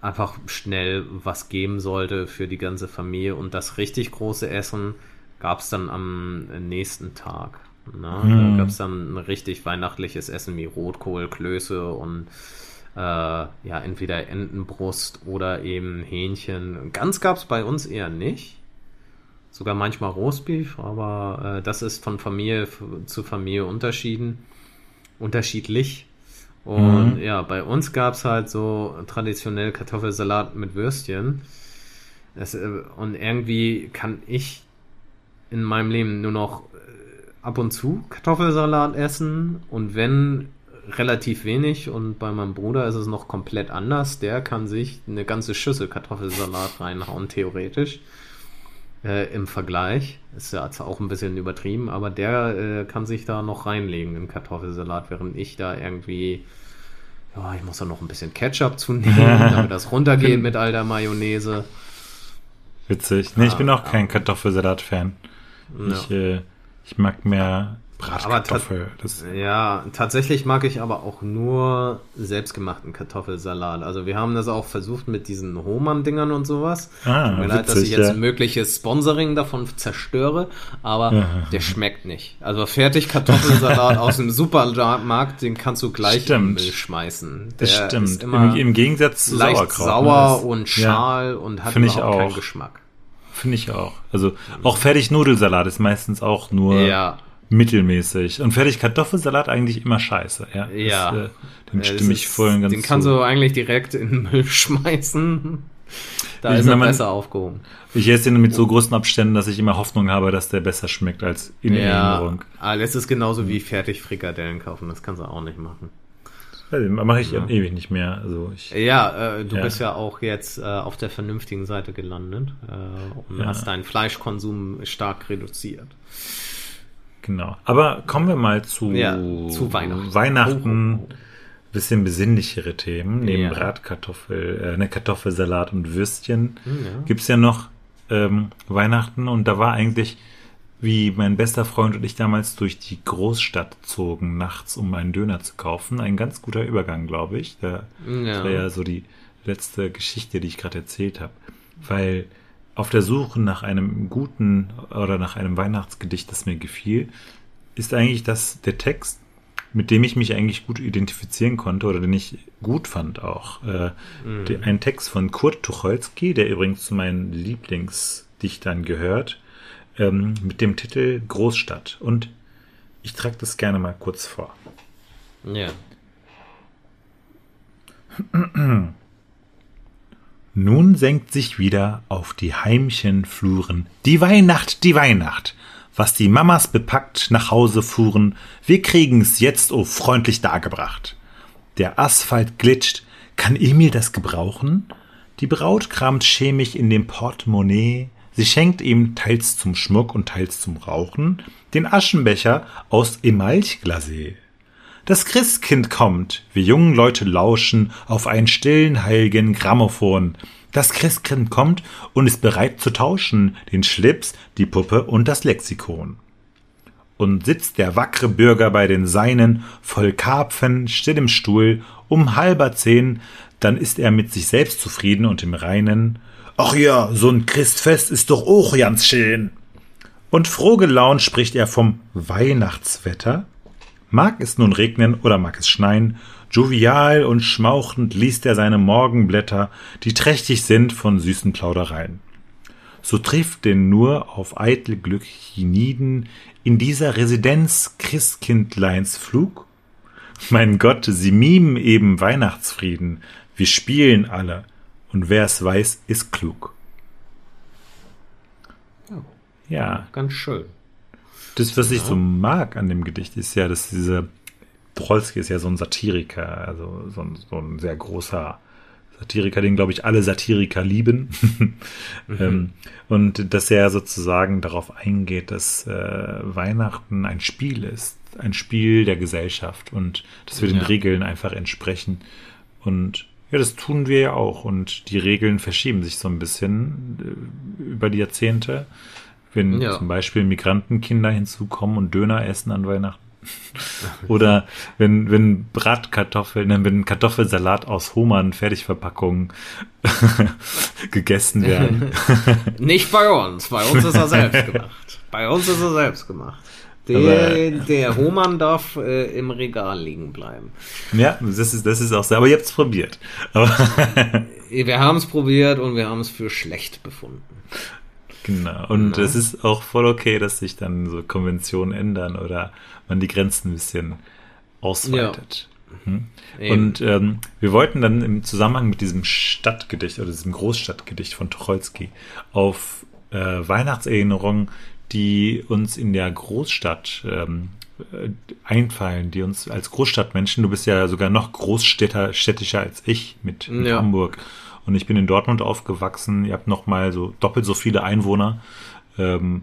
einfach schnell was geben sollte für die ganze Familie. Und das richtig große Essen gab es dann am nächsten Tag. Ne? Mhm. Da gab es dann ein richtig weihnachtliches Essen wie Rotkohl, Klöße und äh, ja, entweder Entenbrust oder eben Hähnchen. Ganz gab es bei uns eher nicht, sogar manchmal Roastbeef, aber äh, das ist von Familie zu Familie unterschieden, unterschiedlich. Und mhm. ja, bei uns gab es halt so traditionell Kartoffelsalat mit Würstchen. Das, äh, und irgendwie kann ich in meinem Leben nur noch äh, ab und zu Kartoffelsalat essen und wenn relativ wenig und bei meinem Bruder ist es noch komplett anders. Der kann sich eine ganze Schüssel Kartoffelsalat reinhauen, theoretisch. Äh, Im Vergleich. Ist ja auch ein bisschen übertrieben, aber der äh, kann sich da noch reinlegen in Kartoffelsalat, während ich da irgendwie. Ja, ich muss da noch ein bisschen Ketchup zunehmen, damit das runtergeht mit all der Mayonnaise. Witzig. Nee, ich bin auch kein Kartoffelsalat-Fan. Ja. Ich, äh, ich mag mehr Bratkartoffel. ja, tatsächlich mag ich aber auch nur selbstgemachten Kartoffelsalat. Also wir haben das auch versucht mit diesen Hohmann-Dingern und sowas. Ah, Tut mir leid, dass ich jetzt ja. mögliches Sponsoring davon zerstöre, aber ja. der schmeckt nicht. Also fertig Kartoffelsalat aus dem Supermarkt, den kannst du gleich stimmt. in den Müll schmeißen. Der das stimmt. Im, Im, Gegensatz zu leicht Sauerkraut. sauer ne? und schal ja. und hat überhaupt keinen Geschmack. Finde ich auch. Also auch fertig Nudelsalat ist meistens auch nur ja mittelmäßig. Und fertig Kartoffelsalat eigentlich immer scheiße. Ja. ja. Das, äh, dem stimme ich voll und ganz Den kannst du eigentlich direkt in den Müll schmeißen. Da ich ist er meine, besser aufgehoben. Ich esse den mit so großen Abständen, dass ich immer Hoffnung habe, dass der besser schmeckt als in ja, Erinnerung. Aber das ist genauso wie fertig Frikadellen kaufen. Das kannst du auch nicht machen. Ja, mache ich ja. ewig nicht mehr. Also ich, ja, äh, du ja. bist ja auch jetzt äh, auf der vernünftigen Seite gelandet äh, und hast deinen Fleischkonsum stark reduziert. Genau. Aber kommen wir mal zu, ja, zu Weihnachten. Weihnachten. Oh, oh, oh. Bisschen besinnlichere Themen. Neben ja. Bratkartoffel, äh, eine Kartoffelsalat und Würstchen hm, ja. gibt's ja noch ähm, Weihnachten. Und da war eigentlich, wie mein bester Freund und ich damals durch die Großstadt zogen, nachts, um einen Döner zu kaufen. Ein ganz guter Übergang, glaube ich. Da, ja. Das war ja so die letzte Geschichte, die ich gerade erzählt habe. Weil auf der Suche nach einem guten oder nach einem Weihnachtsgedicht, das mir gefiel, ist eigentlich das der Text, mit dem ich mich eigentlich gut identifizieren konnte oder den ich gut fand auch. Äh, mhm. ein Text von Kurt Tucholsky, der übrigens zu meinen Lieblingsdichtern gehört, ähm, mit dem Titel Großstadt. Und ich trage das gerne mal kurz vor. Ja. Nun senkt sich wieder auf die heimchen Fluren die Weihnacht, die Weihnacht. Was die Mamas bepackt nach Hause fuhren, wir kriegen's jetzt, oh freundlich dargebracht. Der Asphalt glitscht, kann Emil das gebrauchen? Die Braut kramt chemisch in dem Portemonnaie, sie schenkt ihm teils zum Schmuck und teils zum Rauchen den Aschenbecher aus Emalchglasé. Das Christkind kommt, wir jungen Leute lauschen auf einen stillen, heiligen Grammophon. Das Christkind kommt und ist bereit zu tauschen, den Schlips, die Puppe und das Lexikon. Und sitzt der wackre Bürger bei den Seinen, voll Karpfen, still im Stuhl, um halber zehn, dann ist er mit sich selbst zufrieden und im Reinen. Ach ja, so ein Christfest ist doch auch ganz schön. Und froh gelaunt spricht er vom Weihnachtswetter, Mag es nun regnen oder mag es schneien, jovial und schmauchend liest er seine Morgenblätter, die trächtig sind von süßen Plaudereien. So trifft denn nur auf eitle Glück hienieden in dieser Residenz Christkindleins Flug? Mein Gott, sie mimen eben Weihnachtsfrieden, wir spielen alle, und wer es weiß, ist klug. Ja. Ganz schön. Das, was ich so mag an dem Gedicht, ist ja, dass diese Trolski ist ja so ein Satiriker, also so ein, so ein sehr großer Satiriker, den, glaube ich, alle Satiriker lieben. mhm. ähm, und dass er sozusagen darauf eingeht, dass äh, Weihnachten ein Spiel ist, ein Spiel der Gesellschaft und dass wir ja. den Regeln einfach entsprechen. Und ja, das tun wir ja auch. Und die Regeln verschieben sich so ein bisschen äh, über die Jahrzehnte. Wenn ja. zum Beispiel Migrantenkinder hinzukommen und Döner essen an Weihnachten. Oder wenn, wenn Bratkartoffeln, ne, wenn Kartoffelsalat aus Hohmann Fertigverpackungen gegessen werden. Nicht bei uns. Bei uns ist er selbst gemacht. Bei uns ist er selbst gemacht. Der, der Hohmann darf äh, im Regal liegen bleiben. Ja, das ist, das ist auch so. Aber ihr habt es probiert. wir haben es probiert und wir haben es für schlecht befunden. Genau. Und es ist auch voll okay, dass sich dann so Konventionen ändern oder man die Grenzen ein bisschen ausweitet. Ja. Mhm. Und ähm, wir wollten dann im Zusammenhang mit diesem Stadtgedicht oder diesem Großstadtgedicht von Tucholsky auf äh, Weihnachtserinnerungen, die uns in der Großstadt ähm, äh, einfallen, die uns als Großstadtmenschen, du bist ja sogar noch großstädtischer als ich mit, mit ja. Hamburg und ich bin in Dortmund aufgewachsen, ihr habt noch mal so doppelt so viele Einwohner. Ähm,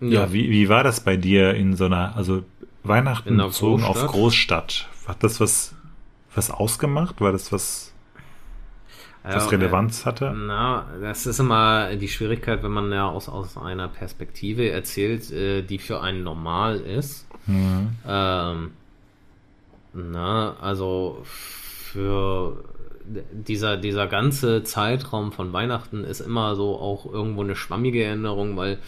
ja, ja wie, wie war das bei dir in so einer, also Weihnachten bezogen auf Großstadt? Hat das was, was ausgemacht? War das was, was ja, Relevanz hatte? Na, das ist immer die Schwierigkeit, wenn man ja aus, aus einer Perspektive erzählt, äh, die für einen normal ist. Mhm. Ähm, na, also für dieser, dieser ganze Zeitraum von Weihnachten ist immer so auch irgendwo eine schwammige Erinnerung, weil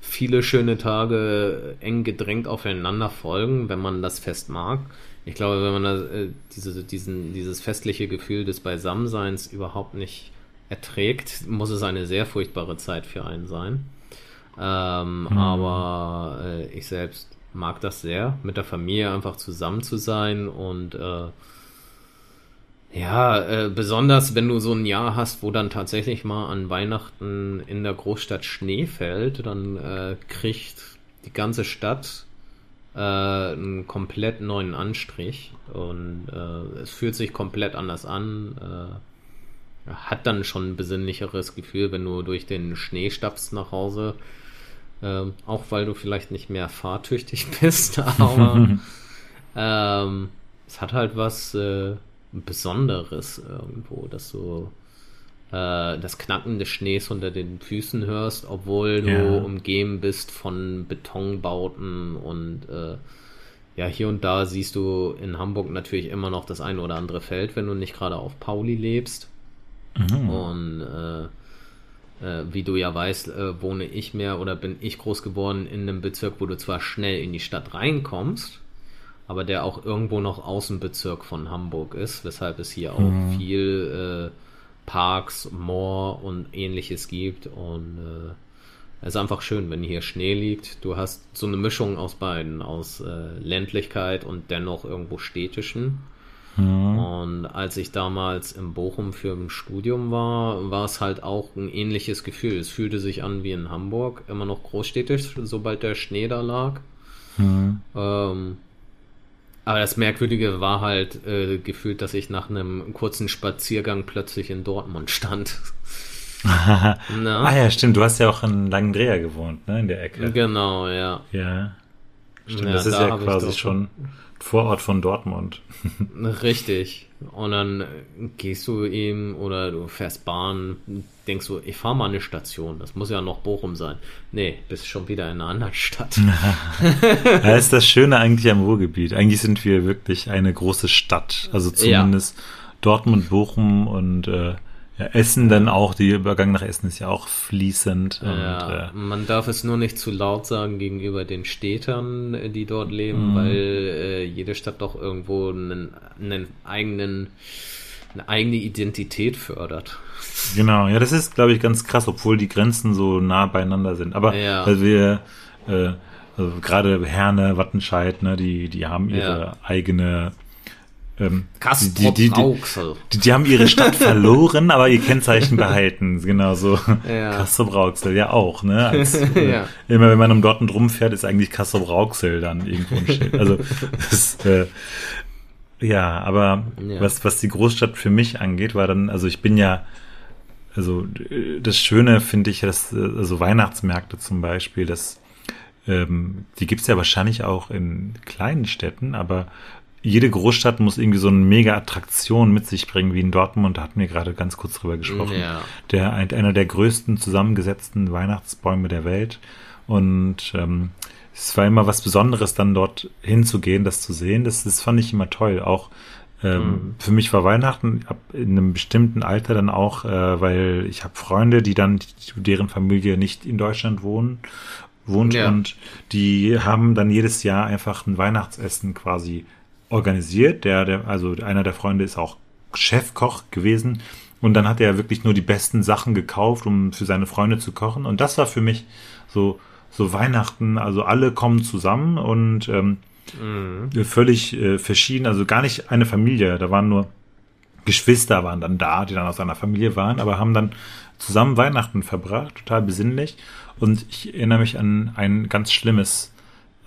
viele schöne Tage eng gedrängt aufeinander folgen, wenn man das Fest mag. Ich glaube, wenn man das, äh, diese, diesen, dieses festliche Gefühl des Beisammenseins überhaupt nicht erträgt, muss es eine sehr furchtbare Zeit für einen sein. Ähm, mhm. Aber äh, ich selbst mag das sehr, mit der Familie einfach zusammen zu sein und äh, ja, äh, besonders wenn du so ein Jahr hast, wo dann tatsächlich mal an Weihnachten in der Großstadt Schnee fällt, dann äh, kriegt die ganze Stadt äh, einen komplett neuen Anstrich und äh, es fühlt sich komplett anders an. Äh, hat dann schon ein besinnlicheres Gefühl, wenn du durch den Schnee stapfst nach Hause. Äh, auch weil du vielleicht nicht mehr fahrtüchtig bist, aber ähm, es hat halt was äh, Besonderes irgendwo, dass du äh, das Knacken des Schnees unter den Füßen hörst, obwohl du ja. umgeben bist von Betonbauten und äh, ja, hier und da siehst du in Hamburg natürlich immer noch das eine oder andere Feld, wenn du nicht gerade auf Pauli lebst. Mhm. Und äh, äh, wie du ja weißt, äh, wohne ich mehr oder bin ich groß geworden in einem Bezirk, wo du zwar schnell in die Stadt reinkommst, aber der auch irgendwo noch Außenbezirk von Hamburg ist, weshalb es hier auch mhm. viel äh, Parks, Moor und ähnliches gibt und äh, es ist einfach schön, wenn hier Schnee liegt. Du hast so eine Mischung aus beiden, aus äh, Ländlichkeit und dennoch irgendwo städtischen. Mhm. Und als ich damals in Bochum für ein Studium war, war es halt auch ein ähnliches Gefühl. Es fühlte sich an wie in Hamburg, immer noch großstädtisch, sobald der Schnee da lag. Mhm. Ähm, aber das Merkwürdige war halt äh, gefühlt, dass ich nach einem kurzen Spaziergang plötzlich in Dortmund stand. ah ja, stimmt. Du hast ja auch in Langendreher gewohnt, ne, in der Ecke. Genau, ja. Ja. Stimmt, ja, das ist da ja quasi schon Vorort von Dortmund. Richtig. Und dann gehst du eben oder du fährst Bahn, denkst du, ich fahre mal eine Station, das muss ja noch Bochum sein. Nee, bist schon wieder in einer anderen Stadt. das ist das Schöne eigentlich am Ruhrgebiet. Eigentlich sind wir wirklich eine große Stadt. Also zumindest ja. Dortmund, Bochum und äh, ja, Essen dann auch, der Übergang nach Essen ist ja auch fließend. Ja, und, äh, man darf es nur nicht zu laut sagen gegenüber den Städtern, äh, die dort leben, mhm. weil äh, jede Stadt doch irgendwo einen, einen eigenen, eine eigene Identität fördert. Genau, ja, das ist, glaube ich, ganz krass, obwohl die Grenzen so nah beieinander sind. Aber ja. weil wir äh, also gerade Herne, Wattenscheid, ne, die, die haben ihre ja. eigene ähm, die, die, die, die, haben ihre Stadt verloren, aber ihr Kennzeichen behalten. Genau so. Ja. Kassel Rauxel, ja auch, ne? Als, äh, ja. Immer wenn man um Dortmund rumfährt, ist eigentlich Kassel Rauxel dann irgendwo ein Schild. Also das, äh, ja, aber ja. was was die Großstadt für mich angeht, war dann, also ich bin ja, also das Schöne finde ich, dass also Weihnachtsmärkte zum Beispiel, das ähm, die gibt's ja wahrscheinlich auch in kleinen Städten, aber jede Großstadt muss irgendwie so eine mega Attraktion mit sich bringen, wie in Dortmund, da hatten wir gerade ganz kurz drüber gesprochen. Ja. Der, einer der größten zusammengesetzten Weihnachtsbäume der Welt. Und ähm, es war immer was Besonderes, dann dort hinzugehen, das zu sehen. Das, das fand ich immer toll. Auch ähm, mhm. für mich war Weihnachten ab in einem bestimmten Alter dann auch, äh, weil ich habe Freunde, die dann, deren Familie nicht in Deutschland wohnen wohnt ja. und die haben dann jedes Jahr einfach ein Weihnachtsessen quasi organisiert. Der, der, also einer der Freunde ist auch Chefkoch gewesen. Und dann hat er wirklich nur die besten Sachen gekauft, um für seine Freunde zu kochen. Und das war für mich so, so Weihnachten. Also alle kommen zusammen und ähm, mhm. völlig äh, verschieden. Also gar nicht eine Familie. Da waren nur Geschwister waren dann da, die dann aus einer Familie waren, aber haben dann zusammen Weihnachten verbracht, total besinnlich. Und ich erinnere mich an ein ganz schlimmes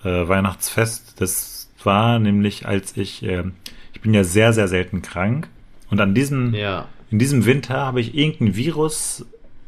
äh, Weihnachtsfest. Das war nämlich, als ich, äh, ich bin ja sehr, sehr selten krank. Und an diesem, ja. in diesem Winter habe ich irgendein Virus,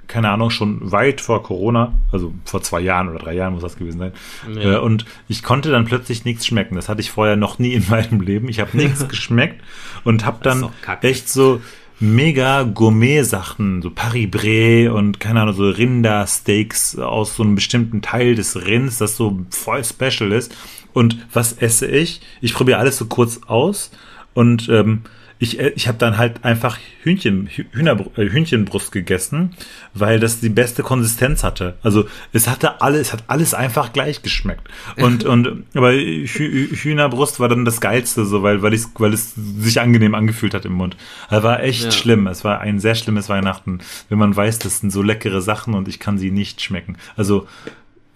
keine Ahnung, schon weit vor Corona, also vor zwei Jahren oder drei Jahren muss das gewesen sein. Ja. Äh, und ich konnte dann plötzlich nichts schmecken. Das hatte ich vorher noch nie in meinem Leben. Ich habe nichts geschmeckt und habe dann echt so mega Gourmet-Sachen, so Paris-Bray und keine Ahnung, so Rindersteaks aus so einem bestimmten Teil des Rinds, das so voll special ist. Und was esse ich? Ich probiere alles so kurz aus und ähm, ich, äh, ich habe dann halt einfach Hühnchen, Hühner, äh, Hühnchenbrust gegessen, weil das die beste Konsistenz hatte. Also es hatte alles, es hat alles einfach gleich geschmeckt. Und, und aber Hühnerbrust war dann das Geilste, so, weil, weil, ich, weil es sich angenehm angefühlt hat im Mund. Das war echt ja. schlimm. Es war ein sehr schlimmes Weihnachten, wenn man weiß, das sind so leckere Sachen und ich kann sie nicht schmecken. Also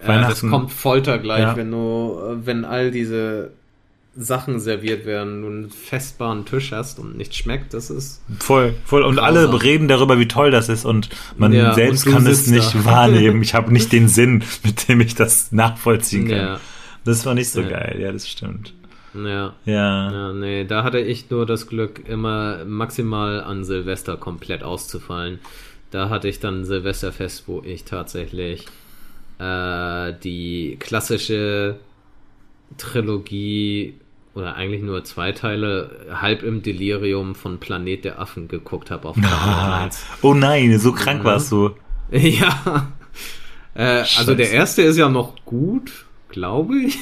Weihnachten. das kommt Folter gleich, ja. wenn du, wenn all diese Sachen serviert werden, du einen festbaren Tisch hast und nichts schmeckt, das ist. Voll, voll. Und grausam. alle reden darüber, wie toll das ist und man ja, selbst und kann es nicht da. wahrnehmen. Ich habe nicht den Sinn, mit dem ich das nachvollziehen kann. Ja. Das war nicht so ja. geil, ja, das stimmt. Ja. ja. Ja, nee, da hatte ich nur das Glück, immer maximal an Silvester komplett auszufallen. Da hatte ich dann Silvesterfest, wo ich tatsächlich äh, die klassische Trilogie oder eigentlich nur zwei Teile halb im Delirium von Planet der Affen geguckt habe auf ah, Oh nein, so krank mhm. warst du. Ja. Äh, also der erste ist ja noch gut, glaube ich.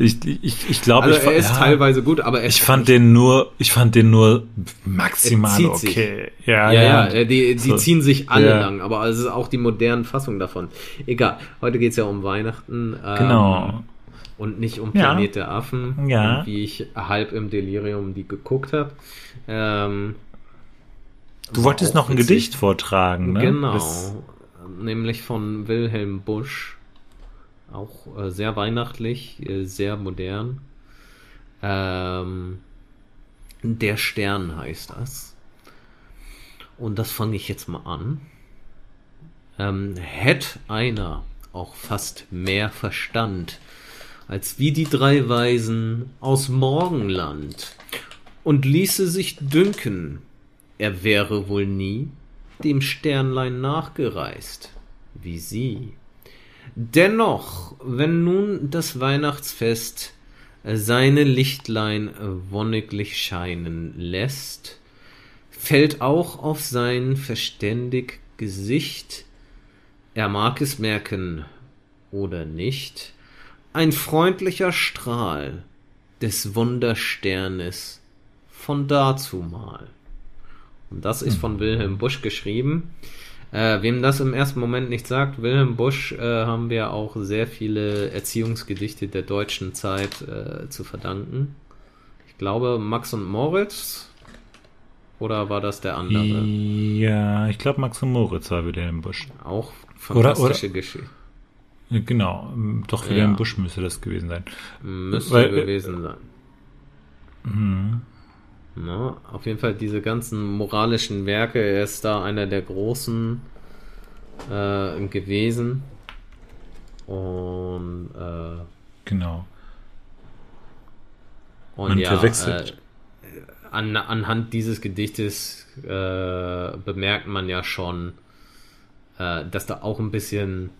Ich, ich, ich glaube, also ich er ist ja, teilweise gut, aber ich fand den nur, ich fand den nur maximal okay. Ja, ja, ja, ja. die, die so. ziehen sich alle ja. lang, aber es ist auch die modernen Fassungen davon. Egal. Heute geht's ja um Weihnachten. Ähm, genau und nicht um Planet der Affen, ja. wie ich halb im Delirium die geguckt habe. Ähm, du wolltest noch ein witzig. Gedicht vortragen, ne? Genau, das nämlich von Wilhelm Busch. Auch äh, sehr weihnachtlich, äh, sehr modern. Ähm, der Stern heißt das. Und das fange ich jetzt mal an. Ähm, hätt einer auch fast mehr Verstand, als wie die drei Weisen aus Morgenland, und ließe sich dünken, er wäre wohl nie dem Sternlein nachgereist, wie sie. Dennoch, wenn nun das Weihnachtsfest seine Lichtlein wonniglich scheinen lässt, fällt auch auf sein verständig Gesicht, er mag es merken oder nicht, ein freundlicher Strahl des Wundersternes von dazumal. Und das ist von hm. Wilhelm Busch geschrieben. Äh, wem das im ersten Moment nicht sagt, Wilhelm Busch äh, haben wir auch sehr viele Erziehungsgedichte der deutschen Zeit äh, zu verdanken. Ich glaube Max und Moritz oder war das der andere? Ja, ich glaube Max und Moritz war Wilhelm Busch. Auch fantastische Geschichte. Genau, doch für ja. Busch müsste das gewesen sein. Müsste Weil, äh, gewesen sein. Mhm. Na, auf jeden Fall diese ganzen moralischen Werke, er ist da einer der großen äh, gewesen. Und äh, genau. Und Man ja, verwechselt. Äh, an, anhand dieses Gedichtes äh, bemerkt man ja schon, äh, dass da auch ein bisschen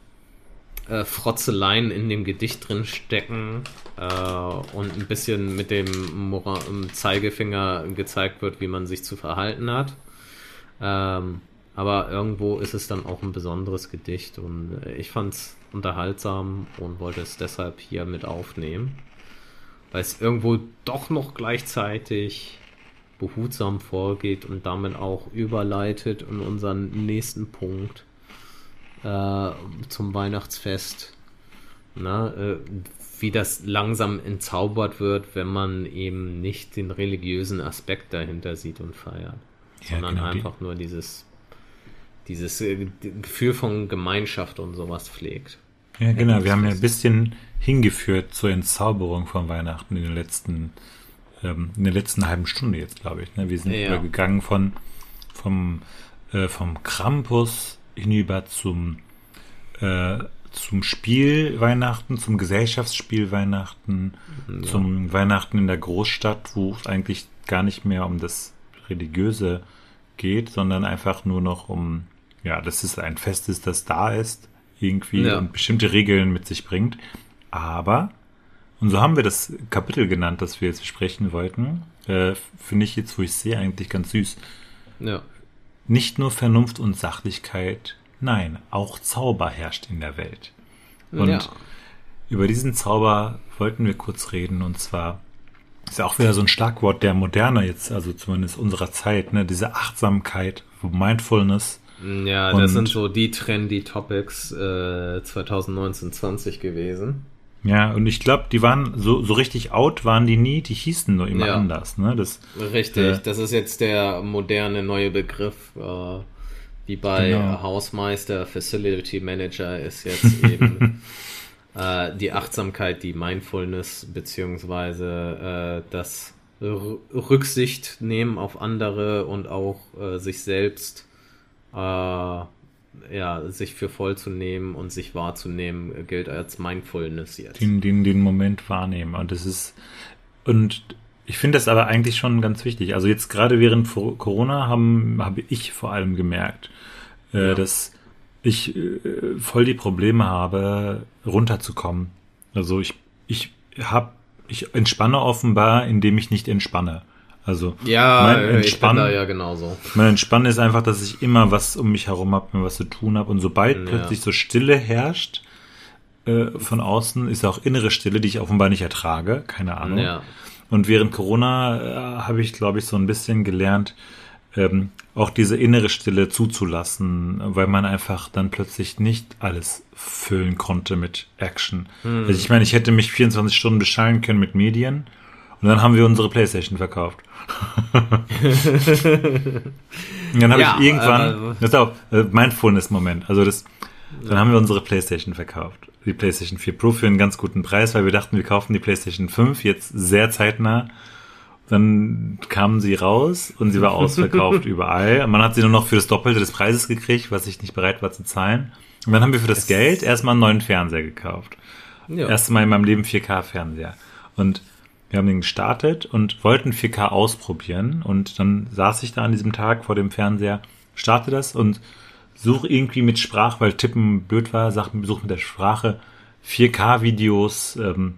äh, Frotzeleien in dem Gedicht drin stecken äh, und ein bisschen mit dem Mora Zeigefinger gezeigt wird, wie man sich zu verhalten hat. Ähm, aber irgendwo ist es dann auch ein besonderes Gedicht und äh, ich fand es unterhaltsam und wollte es deshalb hier mit aufnehmen, weil es irgendwo doch noch gleichzeitig behutsam vorgeht und damit auch überleitet in unseren nächsten Punkt äh, zum Weihnachtsfest. Na, äh, wie das langsam entzaubert wird, wenn man eben nicht den religiösen Aspekt dahinter sieht und feiert, ja, sondern genau, einfach nur dieses, dieses äh, Gefühl von Gemeinschaft und sowas pflegt. Ja, genau. Wir haben ja ein bisschen hingeführt zur Entzauberung von Weihnachten in den letzten, ähm, in der letzten halben Stunde jetzt, glaube ich. Ne? Wir sind ja. übergegangen von vom, äh, vom Krampus hinüber zum äh, zum Spiel Weihnachten, zum Gesellschaftsspiel Weihnachten, ja. zum Weihnachten in der Großstadt, wo es eigentlich gar nicht mehr um das Religiöse geht, sondern einfach nur noch um, ja, das ist ein Fest ist, das da ist, irgendwie ja. und bestimmte Regeln mit sich bringt. Aber, und so haben wir das Kapitel genannt, das wir jetzt besprechen wollten, äh, finde ich jetzt, wo ich sehe, eigentlich ganz süß. Ja. Nicht nur Vernunft und Sachlichkeit Nein, auch Zauber herrscht in der Welt. Und ja. über diesen Zauber wollten wir kurz reden und zwar ist ja auch wieder so ein Schlagwort der Moderne jetzt, also zumindest unserer Zeit, ne, diese Achtsamkeit, Mindfulness. Ja, das sind so die trendy Topics äh, 2019, 20 gewesen. Ja, und ich glaube, die waren so, so richtig out waren die nie, die hießen nur immer ja. anders, ne? Das, richtig, äh, das ist jetzt der moderne neue Begriff. Äh, wie bei genau. Hausmeister, Facility Manager ist jetzt eben äh, die Achtsamkeit, die Mindfulness, beziehungsweise äh, das Rücksicht nehmen auf andere und auch äh, sich selbst äh, ja, sich für voll zu nehmen und sich wahrzunehmen, gilt als Mindfulness jetzt. Den, den, den Moment wahrnehmen. Und das ist, und ich finde das aber eigentlich schon ganz wichtig. Also jetzt gerade während Corona haben, habe ich vor allem gemerkt, äh, ja. dass ich äh, voll die Probleme habe, runterzukommen. Also ich, ich habe, ich entspanne offenbar, indem ich nicht entspanne. Also ja, mein Entspannen, ich bin da ja genauso. Mein Entspannen ist einfach, dass ich immer was um mich herum habe, mir was zu tun habe. Und sobald ja. plötzlich so Stille herrscht äh, von außen, ist auch innere Stille, die ich offenbar nicht ertrage. Keine Ahnung. Ja. Und während Corona äh, habe ich, glaube ich, so ein bisschen gelernt, ähm, auch diese innere Stille zuzulassen, weil man einfach dann plötzlich nicht alles füllen konnte mit Action. Hm. Also ich meine, ich hätte mich 24 Stunden beschallen können mit Medien und dann haben wir unsere Playstation verkauft. Und dann habe ja, ich irgendwann, äh, das ist auch äh, Mindfulness-Moment, also das, dann ja. haben wir unsere Playstation verkauft. Die Playstation 4 Pro für einen ganz guten Preis, weil wir dachten, wir kaufen die Playstation 5 jetzt sehr zeitnah. Dann kamen sie raus und sie war ausverkauft überall. Man hat sie nur noch für das Doppelte des Preises gekriegt, was ich nicht bereit war zu zahlen. Und dann haben wir für das, das Geld erstmal einen neuen Fernseher gekauft. Ja. Erstmal in meinem Leben 4K-Fernseher. Und wir haben den gestartet und wollten 4K ausprobieren. Und dann saß ich da an diesem Tag vor dem Fernseher, starte das und suche irgendwie mit Sprache, weil Tippen blöd war, sag, such mit der Sprache 4K-Videos, ähm,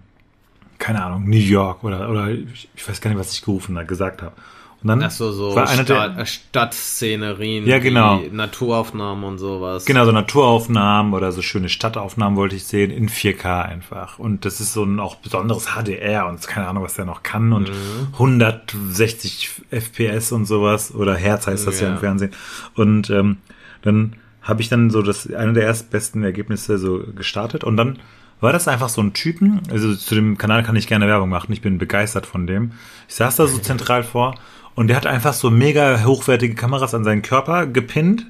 keine Ahnung, New York oder, oder ich weiß gar nicht, was ich gerufen habe, gesagt habe. Und dann Ach so, so war eine Stadt, der, Stadtszenerien, ja, genau. Naturaufnahmen und sowas. Genau, so Naturaufnahmen oder so schöne Stadtaufnahmen wollte ich sehen in 4K einfach. Und das ist so ein auch besonderes HDR und keine Ahnung, was der noch kann und mhm. 160 FPS und sowas oder Herz heißt das ja, ja im Fernsehen. Und ähm, dann habe ich dann so das eine der erstbesten Ergebnisse so gestartet und dann war das einfach so ein Typen, also zu dem Kanal kann ich gerne Werbung machen, ich bin begeistert von dem. Ich saß da so zentral vor und der hat einfach so mega hochwertige Kameras an seinen Körper gepinnt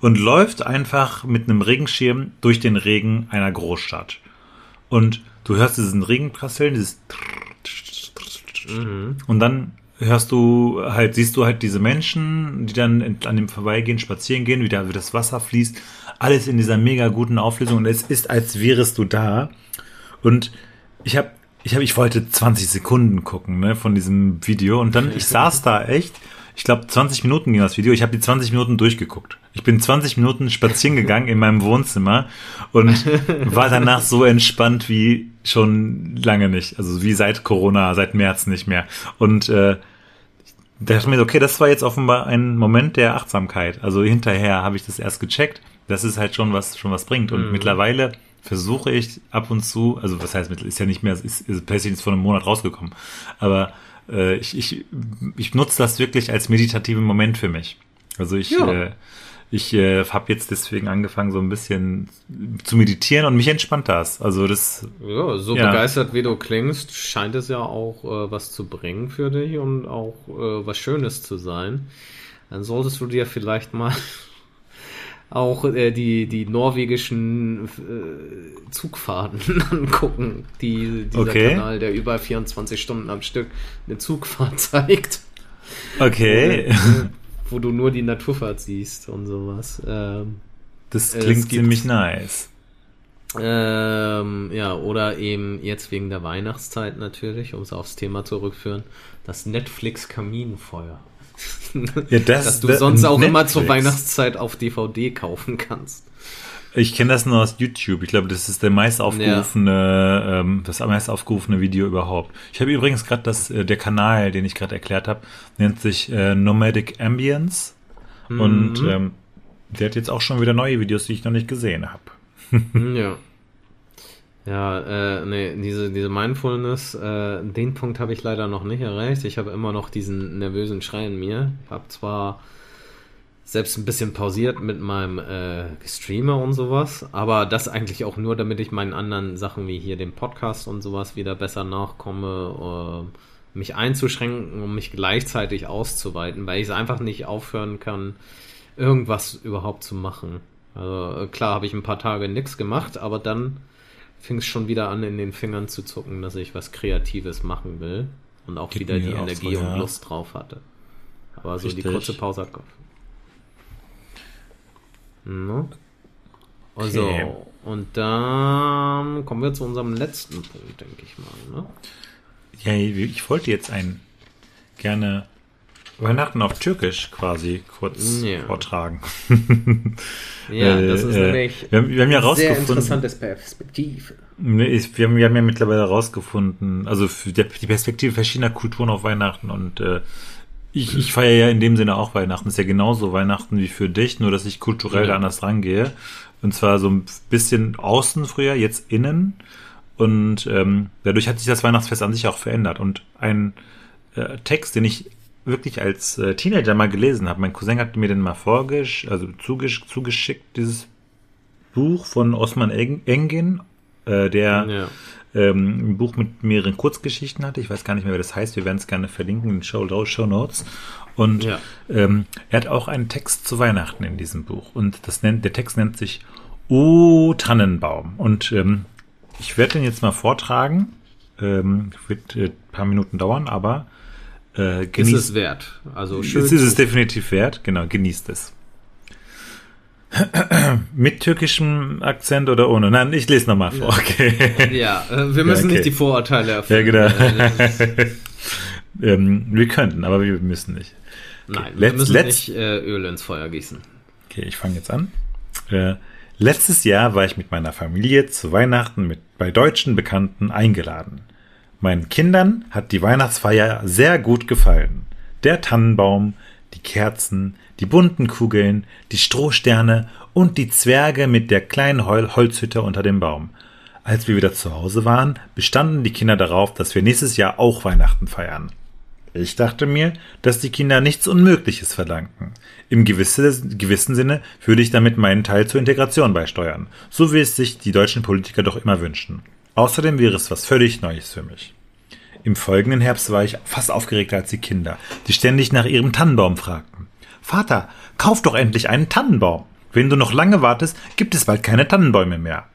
und läuft einfach mit einem Regenschirm durch den Regen einer Großstadt. Und du hörst diesen Regen prasseln, dieses mhm. und dann hörst du halt, siehst du halt diese Menschen, die dann an dem vorbeigehen, spazieren gehen, wie da das Wasser fließt, alles in dieser mega guten Auflösung und es ist, als wärest du da. Und ich habe, ich habe, ich wollte 20 Sekunden gucken, ne, von diesem Video und dann, ich saß da echt, ich glaube 20 Minuten ging das Video, ich habe die 20 Minuten durchgeguckt. Ich bin 20 Minuten spazieren gegangen in meinem Wohnzimmer und war danach so entspannt wie schon lange nicht. Also wie seit Corona, seit März nicht mehr. Und äh, da dachte mir, okay, das war jetzt offenbar ein Moment der Achtsamkeit. Also hinterher habe ich das erst gecheckt, dass es halt schon was schon was bringt. Und mhm. mittlerweile versuche ich ab und zu, also was heißt, ist ja nicht mehr, ist, ist PlayStation ist vor einem Monat rausgekommen, aber äh, ich, ich, ich nutze das wirklich als meditativen Moment für mich. Also ich, ja. äh, ich äh, habe jetzt deswegen angefangen, so ein bisschen zu meditieren und mich entspannt das. Also das. Ja, so ja. begeistert wie du klingst, scheint es ja auch äh, was zu bringen für dich und auch äh, was Schönes zu sein. Dann solltest du dir vielleicht mal auch äh, die, die norwegischen äh, Zugfahrten angucken. Die, dieser okay. Kanal, der über 24 Stunden am Stück eine Zugfahrt zeigt. Okay. Äh, wo du nur die Naturfahrt siehst und sowas. Ähm, das klingt ziemlich nice. Ähm, ja, oder eben jetzt wegen der Weihnachtszeit natürlich, um es aufs Thema zurückführen, das Netflix Kaminfeuer. Ja, das, das du sonst auch Netflix. immer zur Weihnachtszeit auf DVD kaufen kannst. Ich kenne das nur aus YouTube. Ich glaube, das ist der meist aufgerufene, ja. ähm, das meist aufgerufene Video überhaupt. Ich habe übrigens gerade das, äh, der Kanal, den ich gerade erklärt habe, nennt sich äh, Nomadic Ambience. Mhm. Und ähm, der hat jetzt auch schon wieder neue Videos, die ich noch nicht gesehen habe. ja. Ja, äh, nee, diese, diese Mindfulness, äh, den Punkt habe ich leider noch nicht erreicht. Ich habe immer noch diesen nervösen Schrei in mir. Ich habe zwar selbst ein bisschen pausiert mit meinem äh, Streamer und sowas, aber das eigentlich auch nur, damit ich meinen anderen Sachen wie hier dem Podcast und sowas wieder besser nachkomme, äh, mich einzuschränken, um mich gleichzeitig auszuweiten, weil ich es einfach nicht aufhören kann, irgendwas überhaupt zu machen. Also klar habe ich ein paar Tage nichts gemacht, aber dann fing es schon wieder an, in den Fingern zu zucken, dass ich was Kreatives machen will und auch Geht wieder die Energie so, ja. und Lust drauf hatte. Aber so Richtig. die kurze Pause hat geholfen. Ne? Also, okay. und dann kommen wir zu unserem letzten Punkt, denke ich mal. Ne? Ja, ich wollte jetzt ein gerne Weihnachten auf Türkisch quasi kurz ja. vortragen. ja, das ist äh, nämlich wir, wir haben ja sehr interessantes Perspektive. Wir haben, wir haben ja mittlerweile herausgefunden, also die Perspektive verschiedener Kulturen auf Weihnachten und äh, ich, ich feiere ja in dem Sinne auch Weihnachten. Ist ja genauso Weihnachten wie für dich, nur dass ich kulturell ja. da anders rangehe. Und zwar so ein bisschen außen früher, jetzt innen. Und ähm, dadurch hat sich das Weihnachtsfest an sich auch verändert. Und ein äh, Text, den ich wirklich als äh, Teenager mal gelesen habe. Mein Cousin hat mir den mal vorgesch also zugesch zugeschickt, dieses Buch von Osman Engin, äh, der ja. ähm, ein Buch mit mehreren Kurzgeschichten hatte. Ich weiß gar nicht mehr, wie das heißt. Wir werden es gerne verlinken in den Show, Show Notes. Und ja. ähm, er hat auch einen Text zu Weihnachten in diesem Buch. Und das nennt, der Text nennt sich O Tannenbaum. Und ähm, ich werde den jetzt mal vortragen. Ähm, wird äh, paar Minuten dauern, aber äh, genießt, ist es wert. Also schön. Ist, ist es definitiv wert, genau, genießt es. Mit türkischem Akzent oder ohne? Nein, ich lese nochmal vor. Okay. Ja, wir müssen ja, okay. nicht die Vorurteile erfüllen. Ja, genau. ähm, wir könnten, aber wir müssen nicht. Okay. Nein, wir müssen nicht äh, Öl ins Feuer gießen. Okay, ich fange jetzt an. Äh, letztes Jahr war ich mit meiner Familie zu Weihnachten mit bei deutschen Bekannten eingeladen. Meinen Kindern hat die Weihnachtsfeier sehr gut gefallen. Der Tannenbaum, die Kerzen, die bunten Kugeln, die Strohsterne und die Zwerge mit der kleinen Holzhütte unter dem Baum. Als wir wieder zu Hause waren, bestanden die Kinder darauf, dass wir nächstes Jahr auch Weihnachten feiern. Ich dachte mir, dass die Kinder nichts Unmögliches verlangten. Im gewissen Sinne würde ich damit meinen Teil zur Integration beisteuern, so wie es sich die deutschen Politiker doch immer wünschen. Außerdem wäre es was völlig Neues für mich. Im folgenden Herbst war ich fast aufgeregter als die Kinder, die ständig nach ihrem Tannenbaum fragten. Vater, kauf doch endlich einen Tannenbaum. Wenn du noch lange wartest, gibt es bald keine Tannenbäume mehr.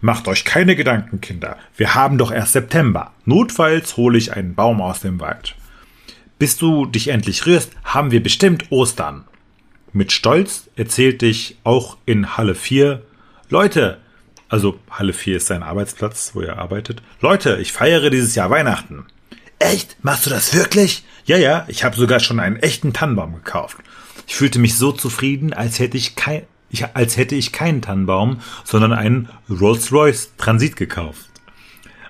Macht euch keine Gedanken, Kinder. Wir haben doch erst September. Notfalls hole ich einen Baum aus dem Wald. Bis du dich endlich rührst, haben wir bestimmt Ostern. Mit Stolz erzählte ich auch in Halle 4, Leute, also Halle 4 ist sein Arbeitsplatz, wo er arbeitet. Leute, ich feiere dieses Jahr Weihnachten. Echt? Machst du das wirklich? Ja, ja, ich habe sogar schon einen echten Tannenbaum gekauft. Ich fühlte mich so zufrieden, als hätte ich kein, ich, als hätte ich keinen Tannenbaum, sondern einen Rolls-Royce Transit gekauft.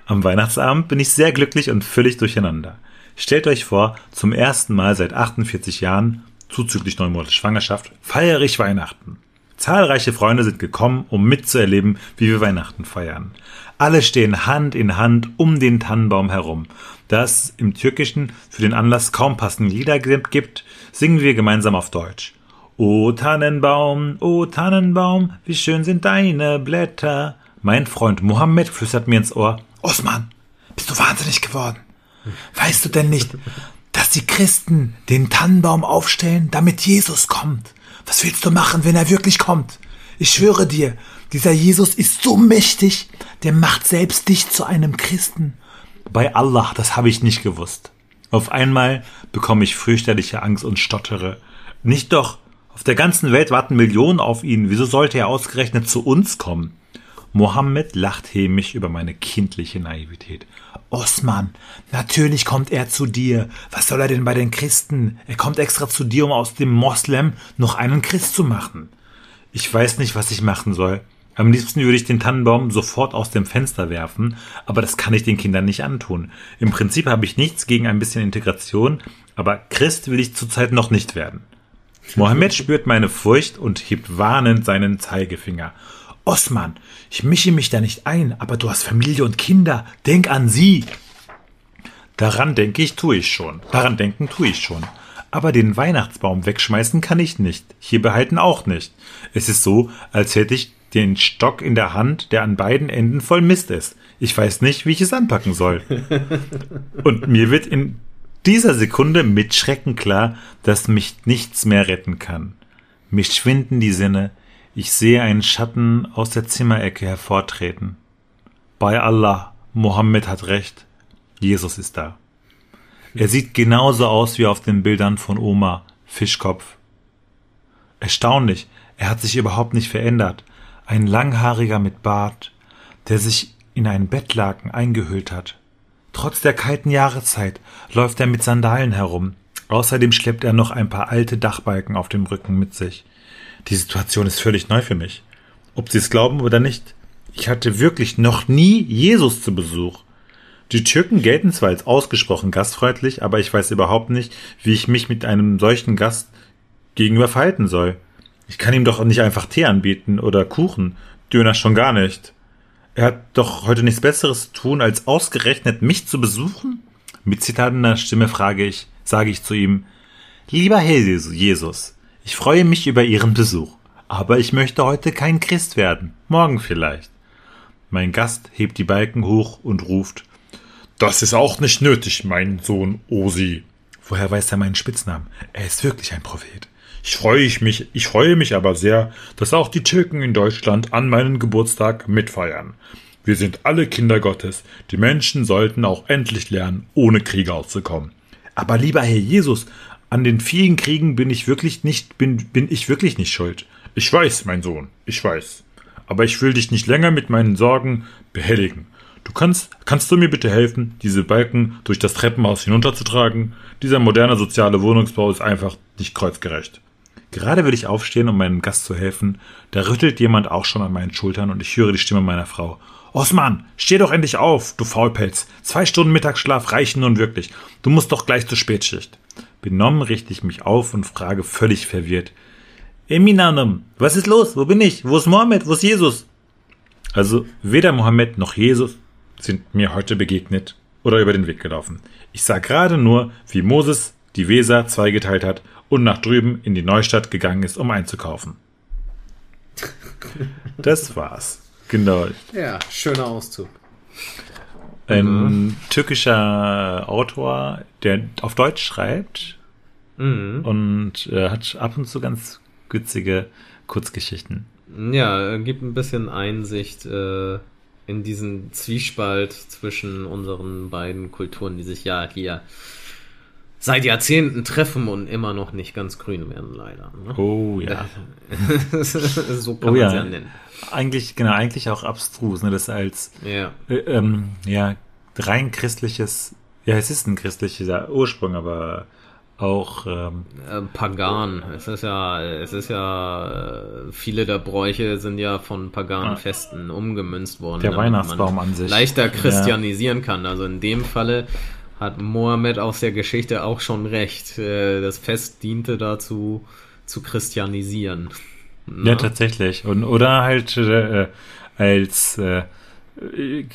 Am Weihnachtsabend bin ich sehr glücklich und völlig durcheinander. Stellt euch vor, zum ersten Mal seit 48 Jahren, zuzüglich neun Monate Schwangerschaft, feiere ich Weihnachten. Zahlreiche Freunde sind gekommen, um mitzuerleben, wie wir Weihnachten feiern. Alle stehen Hand in Hand um den Tannenbaum herum. Da es im Türkischen für den Anlass kaum passende Lieder gibt, singen wir gemeinsam auf Deutsch. O Tannenbaum, o Tannenbaum, wie schön sind deine Blätter. Mein Freund Mohammed flüstert mir ins Ohr, Osman, bist du wahnsinnig geworden? Weißt du denn nicht, dass die Christen den Tannenbaum aufstellen, damit Jesus kommt? Was willst du machen, wenn er wirklich kommt? Ich schwöre dir, dieser Jesus ist so mächtig, der macht selbst dich zu einem Christen. Bei Allah, das habe ich nicht gewusst. Auf einmal bekomme ich fürchterliche Angst und stottere. Nicht doch, auf der ganzen Welt warten Millionen auf ihn. Wieso sollte er ausgerechnet zu uns kommen? Mohammed lacht hämisch über meine kindliche Naivität. Osman, natürlich kommt er zu dir. Was soll er denn bei den Christen? Er kommt extra zu dir, um aus dem Moslem noch einen Christ zu machen. Ich weiß nicht, was ich machen soll. Am liebsten würde ich den Tannenbaum sofort aus dem Fenster werfen, aber das kann ich den Kindern nicht antun. Im Prinzip habe ich nichts gegen ein bisschen Integration, aber Christ will ich zurzeit noch nicht werden. Mohammed spürt meine Furcht und hebt warnend seinen Zeigefinger. Osman, ich mische mich da nicht ein, aber du hast Familie und Kinder. Denk an sie. Daran denke ich, tue ich schon. Daran denken tue ich schon. Aber den Weihnachtsbaum wegschmeißen kann ich nicht. Hier behalten auch nicht. Es ist so, als hätte ich den Stock in der Hand, der an beiden Enden voll Mist ist. Ich weiß nicht, wie ich es anpacken soll. Und mir wird in dieser Sekunde mit Schrecken klar, dass mich nichts mehr retten kann. Mich schwinden die Sinne, ich sehe einen Schatten aus der Zimmerecke hervortreten. Bei Allah, Mohammed hat recht, Jesus ist da. Er sieht genauso aus wie auf den Bildern von Oma, Fischkopf. Erstaunlich, er hat sich überhaupt nicht verändert. Ein langhaariger mit Bart, der sich in einen Bettlaken eingehüllt hat. Trotz der kalten Jahreszeit läuft er mit Sandalen herum. Außerdem schleppt er noch ein paar alte Dachbalken auf dem Rücken mit sich. Die Situation ist völlig neu für mich. Ob Sie es glauben oder nicht, ich hatte wirklich noch nie Jesus zu Besuch. Die Türken gelten zwar als ausgesprochen gastfreundlich, aber ich weiß überhaupt nicht, wie ich mich mit einem solchen Gast gegenüber verhalten soll. Ich kann ihm doch nicht einfach Tee anbieten oder Kuchen, Döner schon gar nicht. Er hat doch heute nichts Besseres zu tun, als ausgerechnet mich zu besuchen? Mit zitternder Stimme frage ich, sage ich zu ihm, Lieber Herr Jesus, ich freue mich über Ihren Besuch, aber ich möchte heute kein Christ werden, morgen vielleicht. Mein Gast hebt die Balken hoch und ruft, Das ist auch nicht nötig, mein Sohn Osi. Woher weiß er meinen Spitznamen? Er ist wirklich ein Prophet. Ich freue mich, ich freue mich aber sehr, dass auch die Türken in Deutschland an meinem Geburtstag mitfeiern. Wir sind alle Kinder Gottes. Die Menschen sollten auch endlich lernen, ohne Kriege auszukommen. Aber lieber Herr Jesus, an den vielen Kriegen bin ich wirklich nicht, bin, bin ich wirklich nicht schuld. Ich weiß, mein Sohn, ich weiß. Aber ich will dich nicht länger mit meinen Sorgen behelligen. Du kannst, kannst du mir bitte helfen, diese Balken durch das Treppenhaus hinunterzutragen? Dieser moderne soziale Wohnungsbau ist einfach nicht kreuzgerecht. Gerade will ich aufstehen, um meinem Gast zu helfen, da rüttelt jemand auch schon an meinen Schultern und ich höre die Stimme meiner Frau. Osman, steh doch endlich auf, du Faulpelz. Zwei Stunden Mittagsschlaf reichen nun wirklich. Du musst doch gleich zur Spätschicht. Benommen richte ich mich auf und frage völlig verwirrt. Eminanum, was ist los? Wo bin ich? Wo ist Mohammed? Wo ist Jesus? Also weder Mohammed noch Jesus sind mir heute begegnet oder über den Weg gelaufen. Ich sah gerade nur, wie Moses die Weser zweigeteilt hat und nach drüben in die Neustadt gegangen ist, um einzukaufen. Das war's. Genau. Ja, schöner Auszug. Ein mhm. türkischer Autor, der auf Deutsch schreibt mhm. und äh, hat ab und zu ganz witzige Kurzgeschichten. Ja, gibt ein bisschen Einsicht äh, in diesen Zwiespalt zwischen unseren beiden Kulturen, die sich ja hier seit Jahrzehnten treffen und immer noch nicht ganz grün werden, leider. Ne? Oh ja. so kann oh, man ja. ja nennen. Eigentlich, genau, eigentlich auch abstrus, ne? Das als ja. Äh, ähm, ja, rein christliches, ja, es ist ein christlicher Ursprung, aber auch ähm, äh, pagan. Es ist ja, es ist ja, äh, viele der Bräuche sind ja von paganen ah, Festen umgemünzt worden. Der Weihnachtsbaum an sich. Leichter christianisieren ja. kann. Also in dem Falle hat Mohammed aus der Geschichte auch schon recht. Äh, das Fest diente dazu, zu christianisieren. Na? Ja, tatsächlich. Und, oder halt äh, als äh,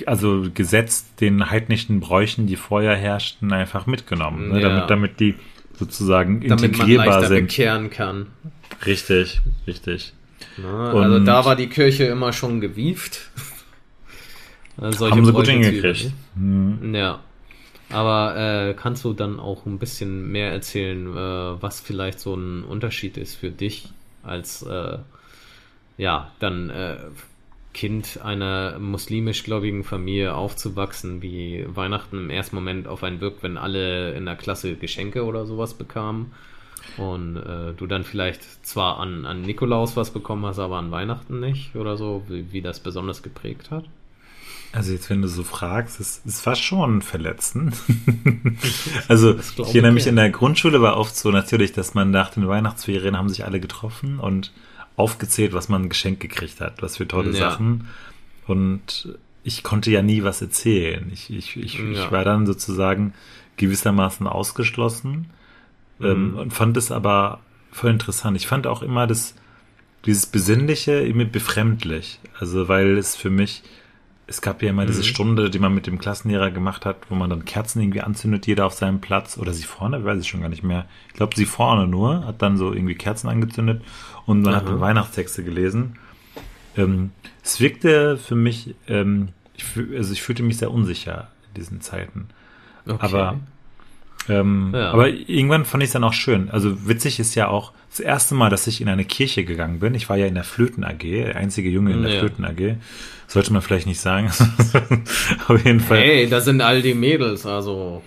also gesetzt den heidnischen Bräuchen, die vorher herrschten, einfach mitgenommen. Ne? Ja. Damit, damit die sozusagen integrierbar Damit man sind. bekehren kann. Richtig, richtig. Na, also da war die Kirche immer schon gewieft. Solche haben sie gut hingekriegt. Mhm. Ja. Aber äh, kannst du dann auch ein bisschen mehr erzählen, äh, was vielleicht so ein Unterschied ist für dich als äh, ja dann äh, Kind einer muslimisch gläubigen Familie aufzuwachsen, wie Weihnachten im ersten Moment auf einen wirkt, wenn alle in der Klasse Geschenke oder sowas bekamen und äh, du dann vielleicht zwar an, an Nikolaus was bekommen hast, aber an Weihnachten nicht oder so, wie, wie das besonders geprägt hat? Also jetzt, wenn du so fragst, es, es war schon verletzend. also ich erinnere mich in der Grundschule war oft so natürlich, dass man nach den Weihnachtsferien haben sich alle getroffen und aufgezählt, was man geschenkt gekriegt hat, was für tolle ja. Sachen. Und ich konnte ja nie was erzählen. Ich, ich, ich, ja. ich war dann sozusagen gewissermaßen ausgeschlossen mhm. ähm, und fand es aber voll interessant. Ich fand auch immer das, dieses Besinnliche immer befremdlich. Also weil es für mich es gab ja immer mhm. diese Stunde, die man mit dem Klassenlehrer gemacht hat, wo man dann Kerzen irgendwie anzündet, jeder auf seinem Platz. Oder sie vorne, weiß ich schon gar nicht mehr. Ich glaube, sie vorne nur, hat dann so irgendwie Kerzen angezündet und man mhm. hat Weihnachtstexte gelesen. Ähm, es wirkte für mich, ähm, ich, also ich fühlte mich sehr unsicher in diesen Zeiten. Okay. Aber ähm, ja. Aber irgendwann fand ich es dann auch schön. Also witzig ist ja auch das erste Mal, dass ich in eine Kirche gegangen bin. Ich war ja in der Flöten AG, der einzige Junge in der ja. Flöten AG. Sollte man vielleicht nicht sagen. Auf jeden Fall. Hey, da sind all die Mädels, also.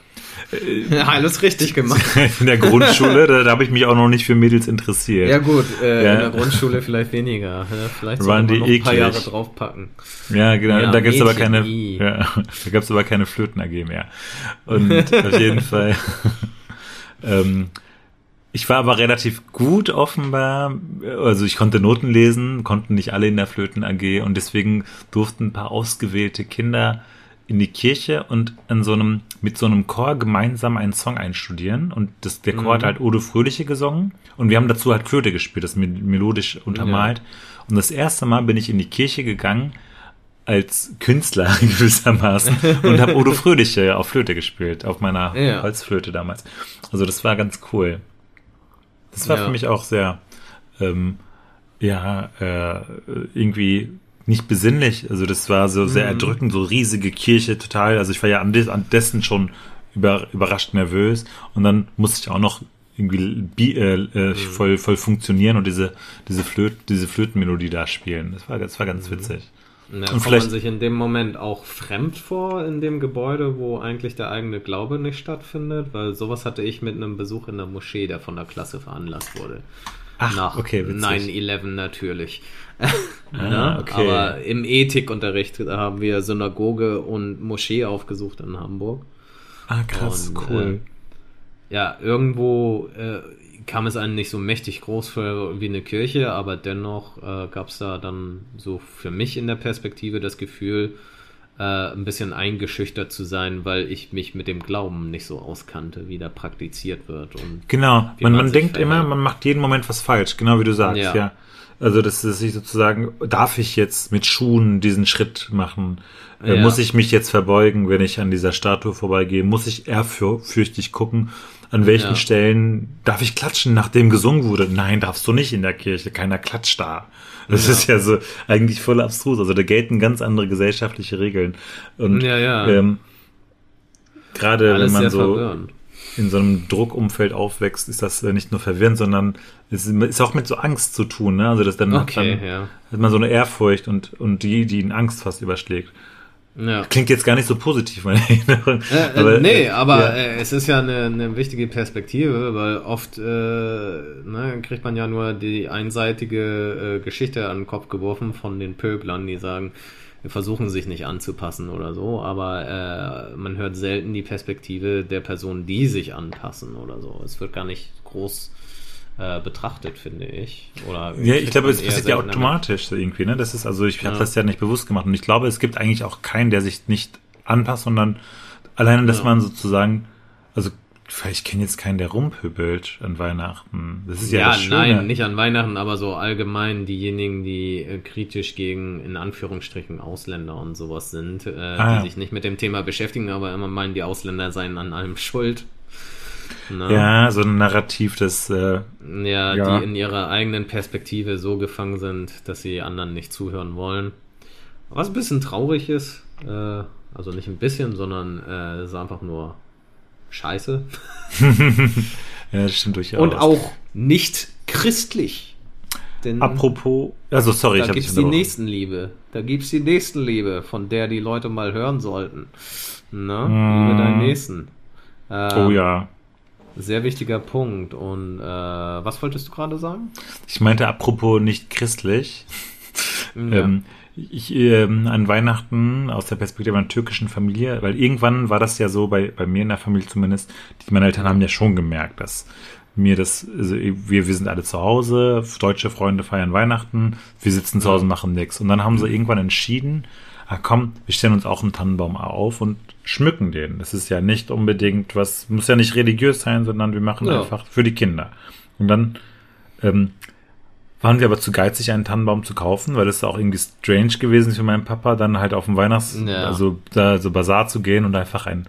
Ja, alles richtig gemacht. In der Grundschule, da, da habe ich mich auch noch nicht für Mädels interessiert. Ja gut, äh, ja. in der Grundschule vielleicht weniger. Vielleicht Waren die noch ein paar Jahre draufpacken. Ja, genau. Ja, da gibt's aber keine, ja, da gab's aber keine Flöten AG mehr. Und auf jeden Fall. ähm, ich war aber relativ gut offenbar, also ich konnte Noten lesen, konnten nicht alle in der Flöten AG und deswegen durften ein paar ausgewählte Kinder in die Kirche und in so einem, mit so einem Chor gemeinsam einen Song einstudieren. Und das, der Chor mhm. hat halt Odo Fröhliche gesungen. Und wir haben dazu halt Flöte gespielt, das melodisch untermalt. Ja. Und das erste Mal bin ich in die Kirche gegangen als Künstler gewissermaßen und habe Odo Fröhliche auf Flöte gespielt, auf meiner ja. Holzflöte damals. Also das war ganz cool. Das war ja. für mich auch sehr, ähm, ja, äh, irgendwie nicht besinnlich. Also das war so sehr mhm. erdrückend, so riesige Kirche, total. Also ich war ja an, des, an dessen schon über, überrascht nervös und dann musste ich auch noch irgendwie äh, äh, mhm. voll, voll funktionieren und diese, diese, Flöt, diese Flötenmelodie da spielen. Das war, das war ganz mhm. witzig. Ja, und kommt man sich in dem Moment auch fremd vor in dem Gebäude, wo eigentlich der eigene Glaube nicht stattfindet? Weil sowas hatte ich mit einem Besuch in der Moschee, der von der Klasse veranlasst wurde. Ach, Nach okay, 9-11 natürlich. ah, okay. Aber im Ethikunterricht haben wir Synagoge und Moschee aufgesucht in Hamburg. Ah, krass, und, cool. Äh, ja, irgendwo äh, kam es einem nicht so mächtig groß vor wie eine Kirche, aber dennoch äh, gab es da dann so für mich in der Perspektive das Gefühl, äh, ein bisschen eingeschüchtert zu sein, weil ich mich mit dem Glauben nicht so auskannte, wie da praktiziert wird. Und genau, man, man, man denkt immer, man macht jeden Moment was falsch, genau wie du sagst, ja. ja. Also, dass, ich sozusagen, darf ich jetzt mit Schuhen diesen Schritt machen? Äh, ja. Muss ich mich jetzt verbeugen, wenn ich an dieser Statue vorbeigehe? Muss ich ehrfürchtig gucken? An welchen ja. Stellen darf ich klatschen, nachdem gesungen wurde? Nein, darfst du nicht in der Kirche. Keiner klatscht da. Das ja. ist ja so eigentlich voll abstrus. Also da gelten ganz andere gesellschaftliche Regeln. Und ja, ja. Ähm, gerade wenn man so verwirrend. in so einem Druckumfeld aufwächst, ist das nicht nur verwirrend, sondern es ist auch mit so Angst zu tun. Ne? Also das dann, okay, dann ja. hat man so eine Ehrfurcht und, und die, die in Angst fast überschlägt. Ja. Klingt jetzt gar nicht so positiv, meine Erinnerung. Äh, äh, aber, nee, aber ja. äh, es ist ja eine, eine wichtige Perspektive, weil oft äh, ne, kriegt man ja nur die einseitige äh, Geschichte an den Kopf geworfen von den Pöblern, die sagen, wir versuchen sich nicht anzupassen oder so, aber äh, man hört selten die Perspektive der Personen, die sich anpassen oder so. Es wird gar nicht groß äh, betrachtet, finde ich. Oder ja, ich glaube, es passiert ja automatisch damit. irgendwie. Ne? Das ist also, ich ja. habe das ja nicht bewusst gemacht und ich glaube, es gibt eigentlich auch keinen, der sich nicht anpasst, sondern alleine, dass ja. man sozusagen, also ich kenne jetzt keinen, der rumpöbelt an Weihnachten. Das ist ja, ja das Schöne. nein, nicht an Weihnachten, aber so allgemein diejenigen, die äh, kritisch gegen in Anführungsstrichen Ausländer und sowas sind, äh, ah, die sich nicht mit dem Thema beschäftigen, aber immer meinen, die Ausländer seien an allem schuld. Ne? Ja, so ein Narrativ, das. Äh, ja, ja, die in ihrer eigenen Perspektive so gefangen sind, dass sie anderen nicht zuhören wollen. Was ein bisschen traurig ist. Äh, also nicht ein bisschen, sondern äh, ist einfach nur scheiße. ja, das stimmt durchaus. Und auch nicht christlich. Denn Apropos, also sorry, da ich habe gibt's die Nächstenliebe. Da gibt's die Nächstenliebe, von der die Leute mal hören sollten. Na, mm. liebe deinen Nächsten. Ähm, oh ja. Sehr wichtiger Punkt. Und äh, was wolltest du gerade sagen? Ich meinte apropos nicht christlich. Ja. ähm, ich ähm, an Weihnachten aus der Perspektive einer türkischen Familie, weil irgendwann war das ja so, bei, bei mir in der Familie zumindest, die, meine Eltern haben ja schon gemerkt, dass mir das, also wir, wir sind alle zu Hause, deutsche Freunde feiern Weihnachten, wir sitzen zu Hause und machen nichts. Und dann haben sie irgendwann entschieden, ah komm, wir stellen uns auch einen Tannenbaum auf und schmücken den. Das ist ja nicht unbedingt was, muss ja nicht religiös sein, sondern wir machen ja. einfach für die Kinder. Und dann ähm, waren wir aber zu geizig, einen Tannenbaum zu kaufen, weil das auch irgendwie strange gewesen für meinen Papa, dann halt auf dem Weihnachts-, ja. also da so Bazar zu gehen und einfach ein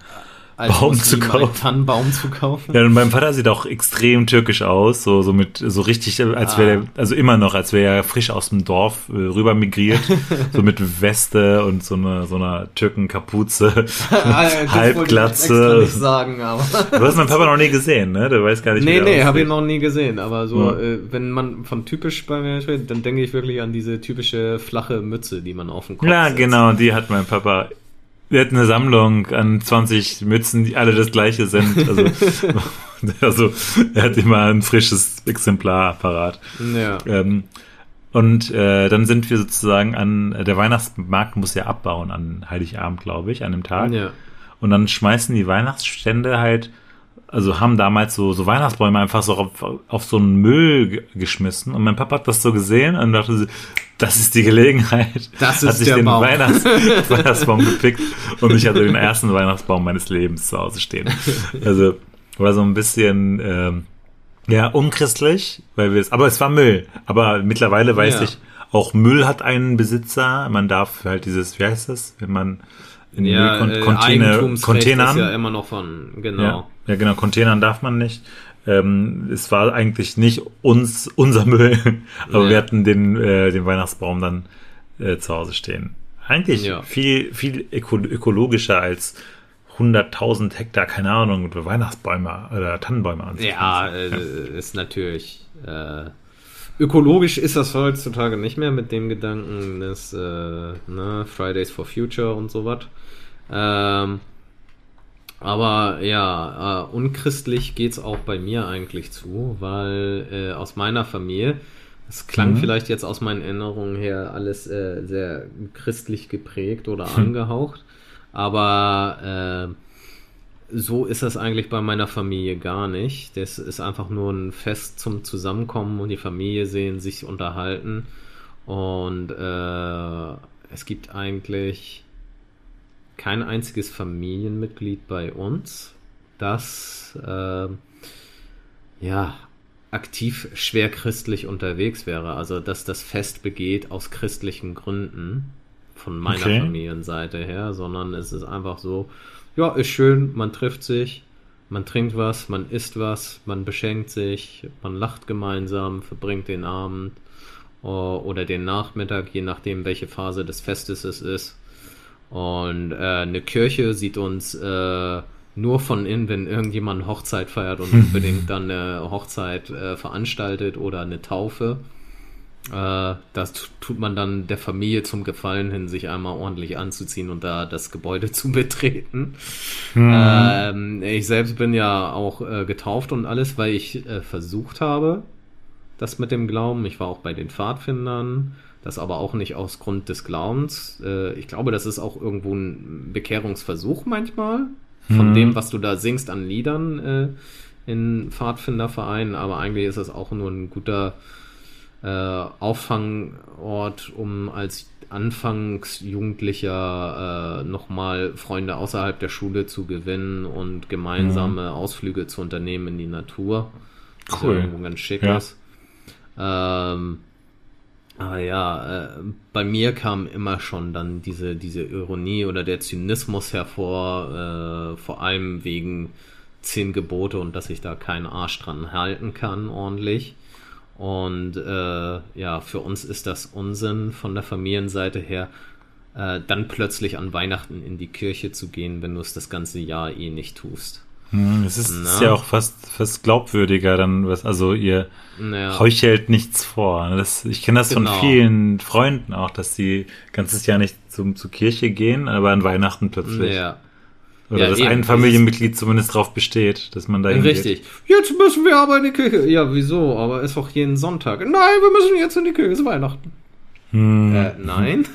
als Baum zu kaufen. Einen Tannenbaum zu kaufen. Ja, und mein Vater sieht auch extrem türkisch aus, so, so mit, so richtig, als ah. wäre also immer noch, als wäre er frisch aus dem Dorf äh, rüber migriert, so mit Weste und so einer, so einer Türkenkapuze, ah, Halbglatze. Ich sagen, aber. Du hast meinen Papa noch nie gesehen, ne? Du weißt gar nicht, Nee, nee, habe ihn noch nie gesehen, aber so, ja. äh, wenn man von typisch bei mir spricht, dann denke ich wirklich an diese typische flasche Mütze, die man auf dem Kopf Ja, setzt. genau, die hat mein Papa wir hatten eine Sammlung an 20 Mützen, die alle das gleiche sind. Also, also er hat immer ein frisches Exemplar parat. Ja. Ähm, und äh, dann sind wir sozusagen an, der Weihnachtsmarkt muss ja abbauen an Heiligabend, glaube ich, an dem Tag. Ja. Und dann schmeißen die Weihnachtsstände halt also haben damals so, so Weihnachtsbäume einfach so auf, auf so einen Müll geschmissen. Und mein Papa hat das so gesehen und dachte, das ist die Gelegenheit. Das ist hat sich den Baum. Weihnachts Weihnachtsbaum gepickt und ich hatte den ersten Weihnachtsbaum meines Lebens zu Hause stehen. Also war so ein bisschen ähm, ja unchristlich, weil wir es, aber es war Müll. Aber mittlerweile weiß ja. ich, auch Müll hat einen Besitzer. Man darf halt dieses, wie heißt das, wenn man in ja, Kon äh, Container, Containern. ist ja immer noch von, genau. Ja, ja, genau, Containern darf man nicht. Ähm, es war eigentlich nicht uns unser Müll, aber ja. wir hatten den, äh, den Weihnachtsbaum dann äh, zu Hause stehen. Eigentlich ja. viel, viel öko ökologischer als 100.000 Hektar, keine Ahnung, Weihnachtsbäume oder Tannenbäume anzupflanzen. Ja, äh, ist natürlich äh, ökologisch ist das heutzutage nicht mehr mit dem Gedanken des äh, ne, Fridays for Future und so was. Ähm, aber ja, äh, unchristlich geht's auch bei mir eigentlich zu, weil äh, aus meiner Familie, es klang mhm. vielleicht jetzt aus meinen Erinnerungen her alles äh, sehr christlich geprägt oder hm. angehaucht, aber äh, so ist das eigentlich bei meiner Familie gar nicht. Das ist einfach nur ein Fest zum Zusammenkommen und die Familie sehen, sich unterhalten und äh, es gibt eigentlich kein einziges Familienmitglied bei uns, das äh, ja aktiv schwer christlich unterwegs wäre. Also dass das Fest begeht aus christlichen Gründen von meiner okay. Familienseite her, sondern es ist einfach so, ja, ist schön, man trifft sich, man trinkt was, man isst was, man beschenkt sich, man lacht gemeinsam, verbringt den Abend oder den Nachmittag, je nachdem, welche Phase des Festes es ist. Und äh, eine Kirche sieht uns äh, nur von innen, wenn irgendjemand eine Hochzeit feiert und unbedingt dann eine Hochzeit äh, veranstaltet oder eine Taufe. Äh, das tut man dann der Familie zum Gefallen hin, sich einmal ordentlich anzuziehen und da das Gebäude zu betreten. Mhm. Ähm, ich selbst bin ja auch äh, getauft und alles, weil ich äh, versucht habe, das mit dem Glauben. Ich war auch bei den Pfadfindern. Das aber auch nicht aus Grund des Glaubens. Äh, ich glaube, das ist auch irgendwo ein Bekehrungsversuch manchmal von hm. dem, was du da singst an Liedern äh, in Pfadfindervereinen, aber eigentlich ist das auch nur ein guter äh, Auffangort, um als Anfangsjugendlicher äh, nochmal Freunde außerhalb der Schule zu gewinnen und gemeinsame mhm. Ausflüge zu unternehmen in die Natur. Cool. Ganz schick ja. ist. Ähm, aber ja, äh, bei mir kam immer schon dann diese, diese Ironie oder der Zynismus hervor, äh, vor allem wegen zehn Gebote und dass ich da keinen Arsch dran halten kann ordentlich. Und äh, ja, für uns ist das Unsinn von der Familienseite her, äh, dann plötzlich an Weihnachten in die Kirche zu gehen, wenn du es das ganze Jahr eh nicht tust. Hm, es ist, ist, ja auch fast, fast glaubwürdiger dann, was, also ihr ja. heuchelt nichts vor. Das, ich kenne das genau. von vielen Freunden auch, dass sie ganzes Jahr nicht zum, zur Kirche gehen, aber an Weihnachten plötzlich. Ja. Oder ja, dass eben, ein Familienmitglied zumindest darauf besteht, dass man da hingeht. Richtig. Jetzt müssen wir aber in die Kirche. Ja, wieso? Aber ist doch jeden Sonntag. Nein, wir müssen jetzt in die Kirche. Es ist Weihnachten. Hm. Äh, nein.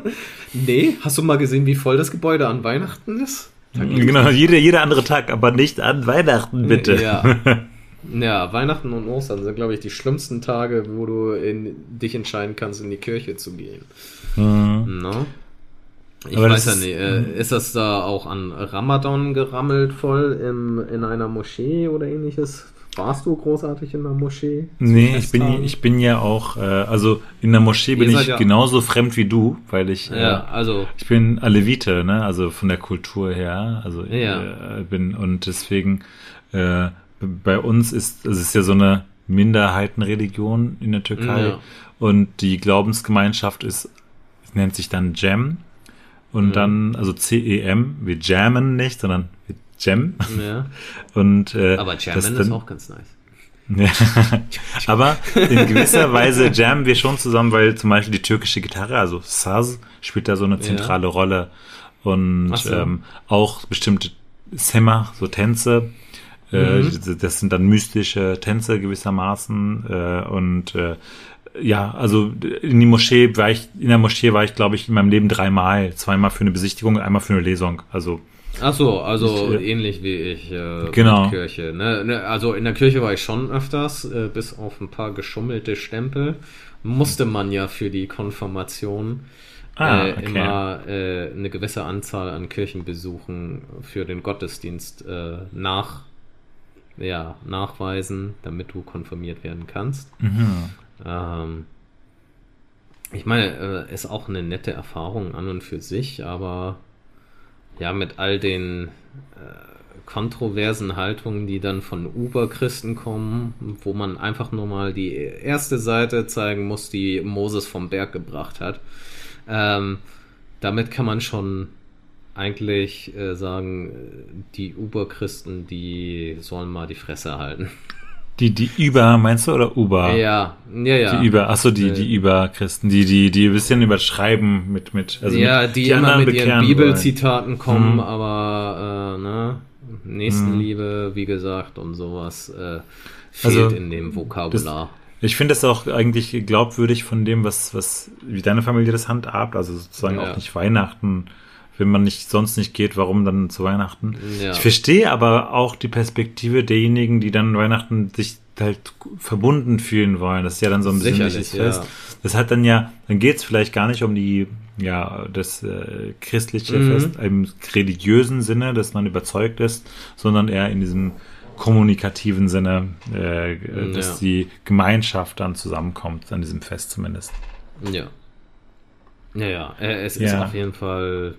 nee. Hast du mal gesehen, wie voll das Gebäude an Weihnachten ist? Genau, jeder, jeder andere Tag, aber nicht an Weihnachten, bitte. Ja. Ja, Weihnachten und Ostern sind, glaube ich, die schlimmsten Tage, wo du in, dich entscheiden kannst, in die Kirche zu gehen. Mhm. No? Ich Aber weiß ja nicht, äh, mhm. ist das da auch an Ramadan gerammelt voll im, in einer Moschee oder ähnliches? Warst du großartig in der Moschee? Nee, ich bin, ich bin ja auch, äh, also in der Moschee bin ich ja genauso fremd wie du, weil ich, äh, ja, also, ich bin Alevite, ne, also von der Kultur her, also ja. äh, bin, und deswegen, äh, bei uns ist, es ist ja so eine Minderheitenreligion in der Türkei ja. und die Glaubensgemeinschaft ist, nennt sich dann Jam und mhm. dann, also C-E-M, wir jammen nicht, sondern wir jam. Ja. Und, äh, Aber Jammen ist auch ganz nice. Ja. Aber in gewisser Weise jammen wir schon zusammen, weil zum Beispiel die türkische Gitarre, also Saz, spielt da so eine zentrale ja. Rolle. Und so. ähm, auch bestimmte Sema, so Tänze. Äh, mhm. das sind dann mystische Tänze gewissermaßen. Äh, und äh, ja, also in die Moschee war ich, in der Moschee war ich, glaube ich, in meinem Leben dreimal. Zweimal für eine Besichtigung einmal für eine Lesung. Also. Ach so, also ich, äh, ähnlich wie ich äh, genau. Kirche. Ne? ne? Also in der Kirche war ich schon öfters, äh, bis auf ein paar geschummelte Stempel. Musste man ja für die Konfirmation ah, äh, okay. immer äh, eine gewisse Anzahl an Kirchenbesuchen für den Gottesdienst äh, nach ja, nachweisen, damit du konfirmiert werden kannst. Mhm. Ähm, ich meine, äh, ist auch eine nette Erfahrung an und für sich, aber ja, mit all den äh, kontroversen Haltungen, die dann von Uberchristen kommen, wo man einfach nur mal die erste Seite zeigen muss, die Moses vom Berg gebracht hat. Ähm, damit kann man schon eigentlich äh, sagen, die Uberchristen, die sollen mal die Fresse halten. Die, die Über, meinst du, oder Uber? Ja, ja, ja. Die Über, achso, die, die Über-Christen, die, die, die ein bisschen überschreiben mit, mit, also ja, mit, die, die immer mit ihren Bibelzitaten kommen, hm. aber, äh, ne, Nächstenliebe, hm. wie gesagt, und sowas, äh, fehlt also, in dem Vokabular. Das, ich finde es auch eigentlich glaubwürdig von dem, was, was, wie deine Familie das handhabt, also sozusagen ja. auch nicht Weihnachten, wenn man nicht sonst nicht geht, warum dann zu Weihnachten? Ja. Ich verstehe aber auch die Perspektive derjenigen, die dann Weihnachten sich halt verbunden fühlen wollen. Das ist ja dann so ein besinnliches Fest. Ja. Das hat dann ja, dann geht es vielleicht gar nicht um die, ja, das äh, christliche mhm. Fest im religiösen Sinne, dass man überzeugt ist, sondern eher in diesem kommunikativen Sinne, äh, dass ja. die Gemeinschaft dann zusammenkommt, an diesem Fest zumindest. Ja. Ja, ja, äh, es ja. ist auf jeden Fall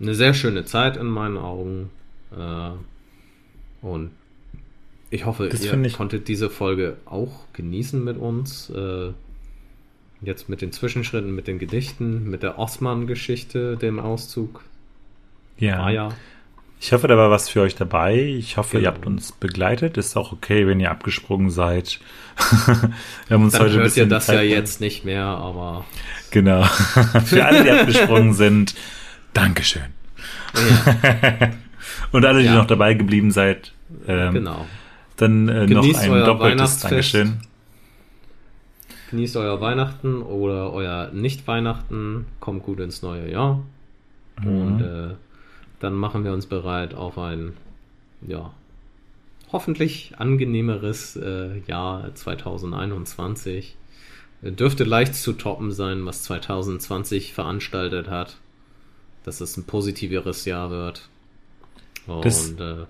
eine sehr schöne Zeit in meinen Augen. Äh, und ich hoffe, das ihr konntet diese Folge auch genießen mit uns. Äh, jetzt mit den Zwischenschritten, mit den Gedichten, mit der Osman-Geschichte, dem Auszug. Ja. Ah, ja. Ich hoffe, da war was für euch dabei. Ich hoffe, genau. ihr habt uns begleitet. Ist auch okay, wenn ihr abgesprungen seid. Wir haben uns Dann heute hört ihr das Zeit ja jetzt nicht mehr, aber. Genau. für alle, die abgesprungen sind, Dankeschön. Ja. Und alle, die ja. noch dabei geblieben seid, ähm, genau. dann äh, noch ein doppeltes Dankeschön. Genießt euer Weihnachten oder euer Nicht-Weihnachten. Kommt gut ins neue Jahr. Mhm. Und äh, dann machen wir uns bereit auf ein, ja, hoffentlich angenehmeres äh, Jahr 2021. Dürfte leicht zu toppen sein, was 2020 veranstaltet hat dass es ein positiveres Jahr wird. Und, das, äh,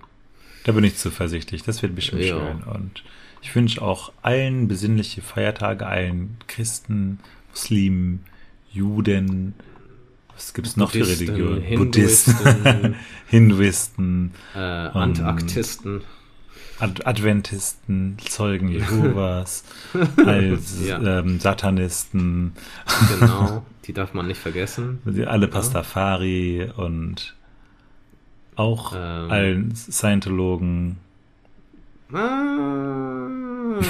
da bin ich zuversichtlich. Das wird bestimmt ja. schön. Und ich wünsche auch allen besinnliche Feiertage, allen Christen, Muslimen, Juden, Was gibt es noch für Religionen? Buddhisten, Hinduisten, äh, Antarktisten. Ad Adventisten, Zeugen Jehovas, als ja. ähm, Satanisten. Genau, die darf man nicht vergessen. Alle Pastafari ja. und auch ähm. allen Scientologen. Ah,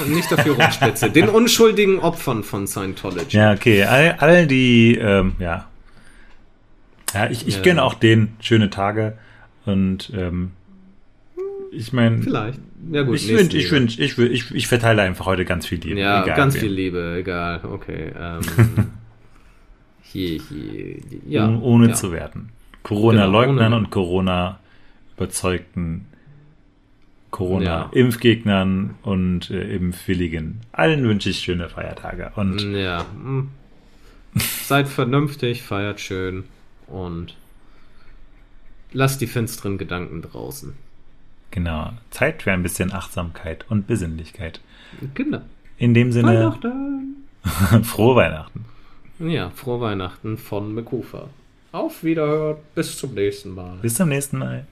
nicht dafür rumspitze. Den unschuldigen Opfern von Scientology. Ja, okay. All, all die, ähm, ja. Ja, ich, ich ja. gönne auch denen schöne Tage und ähm, ich meine. Vielleicht. Ja, gut. Ich wünsche, ich wünsche, ich, ich, ich verteile einfach heute ganz viel Liebe. Ja, egal, ganz wen. viel Liebe, egal. Okay. Ähm, hier, hier, ja. Ohne ja. zu werten. Corona-Leugnern genau, und Corona-überzeugten Corona-Impfgegnern ja. und äh, Impfwilligen. Allen wünsche ich schöne Feiertage. Und ja. Hm. Seid vernünftig, feiert schön und lasst die finsteren Gedanken draußen. Genau. Zeit für ein bisschen Achtsamkeit und Besinnlichkeit. Genau. In dem Sinne. Weihnachten. frohe Weihnachten. Ja, frohe Weihnachten von Mekufa. Auf Wiederhören. Bis zum nächsten Mal. Bis zum nächsten Mal.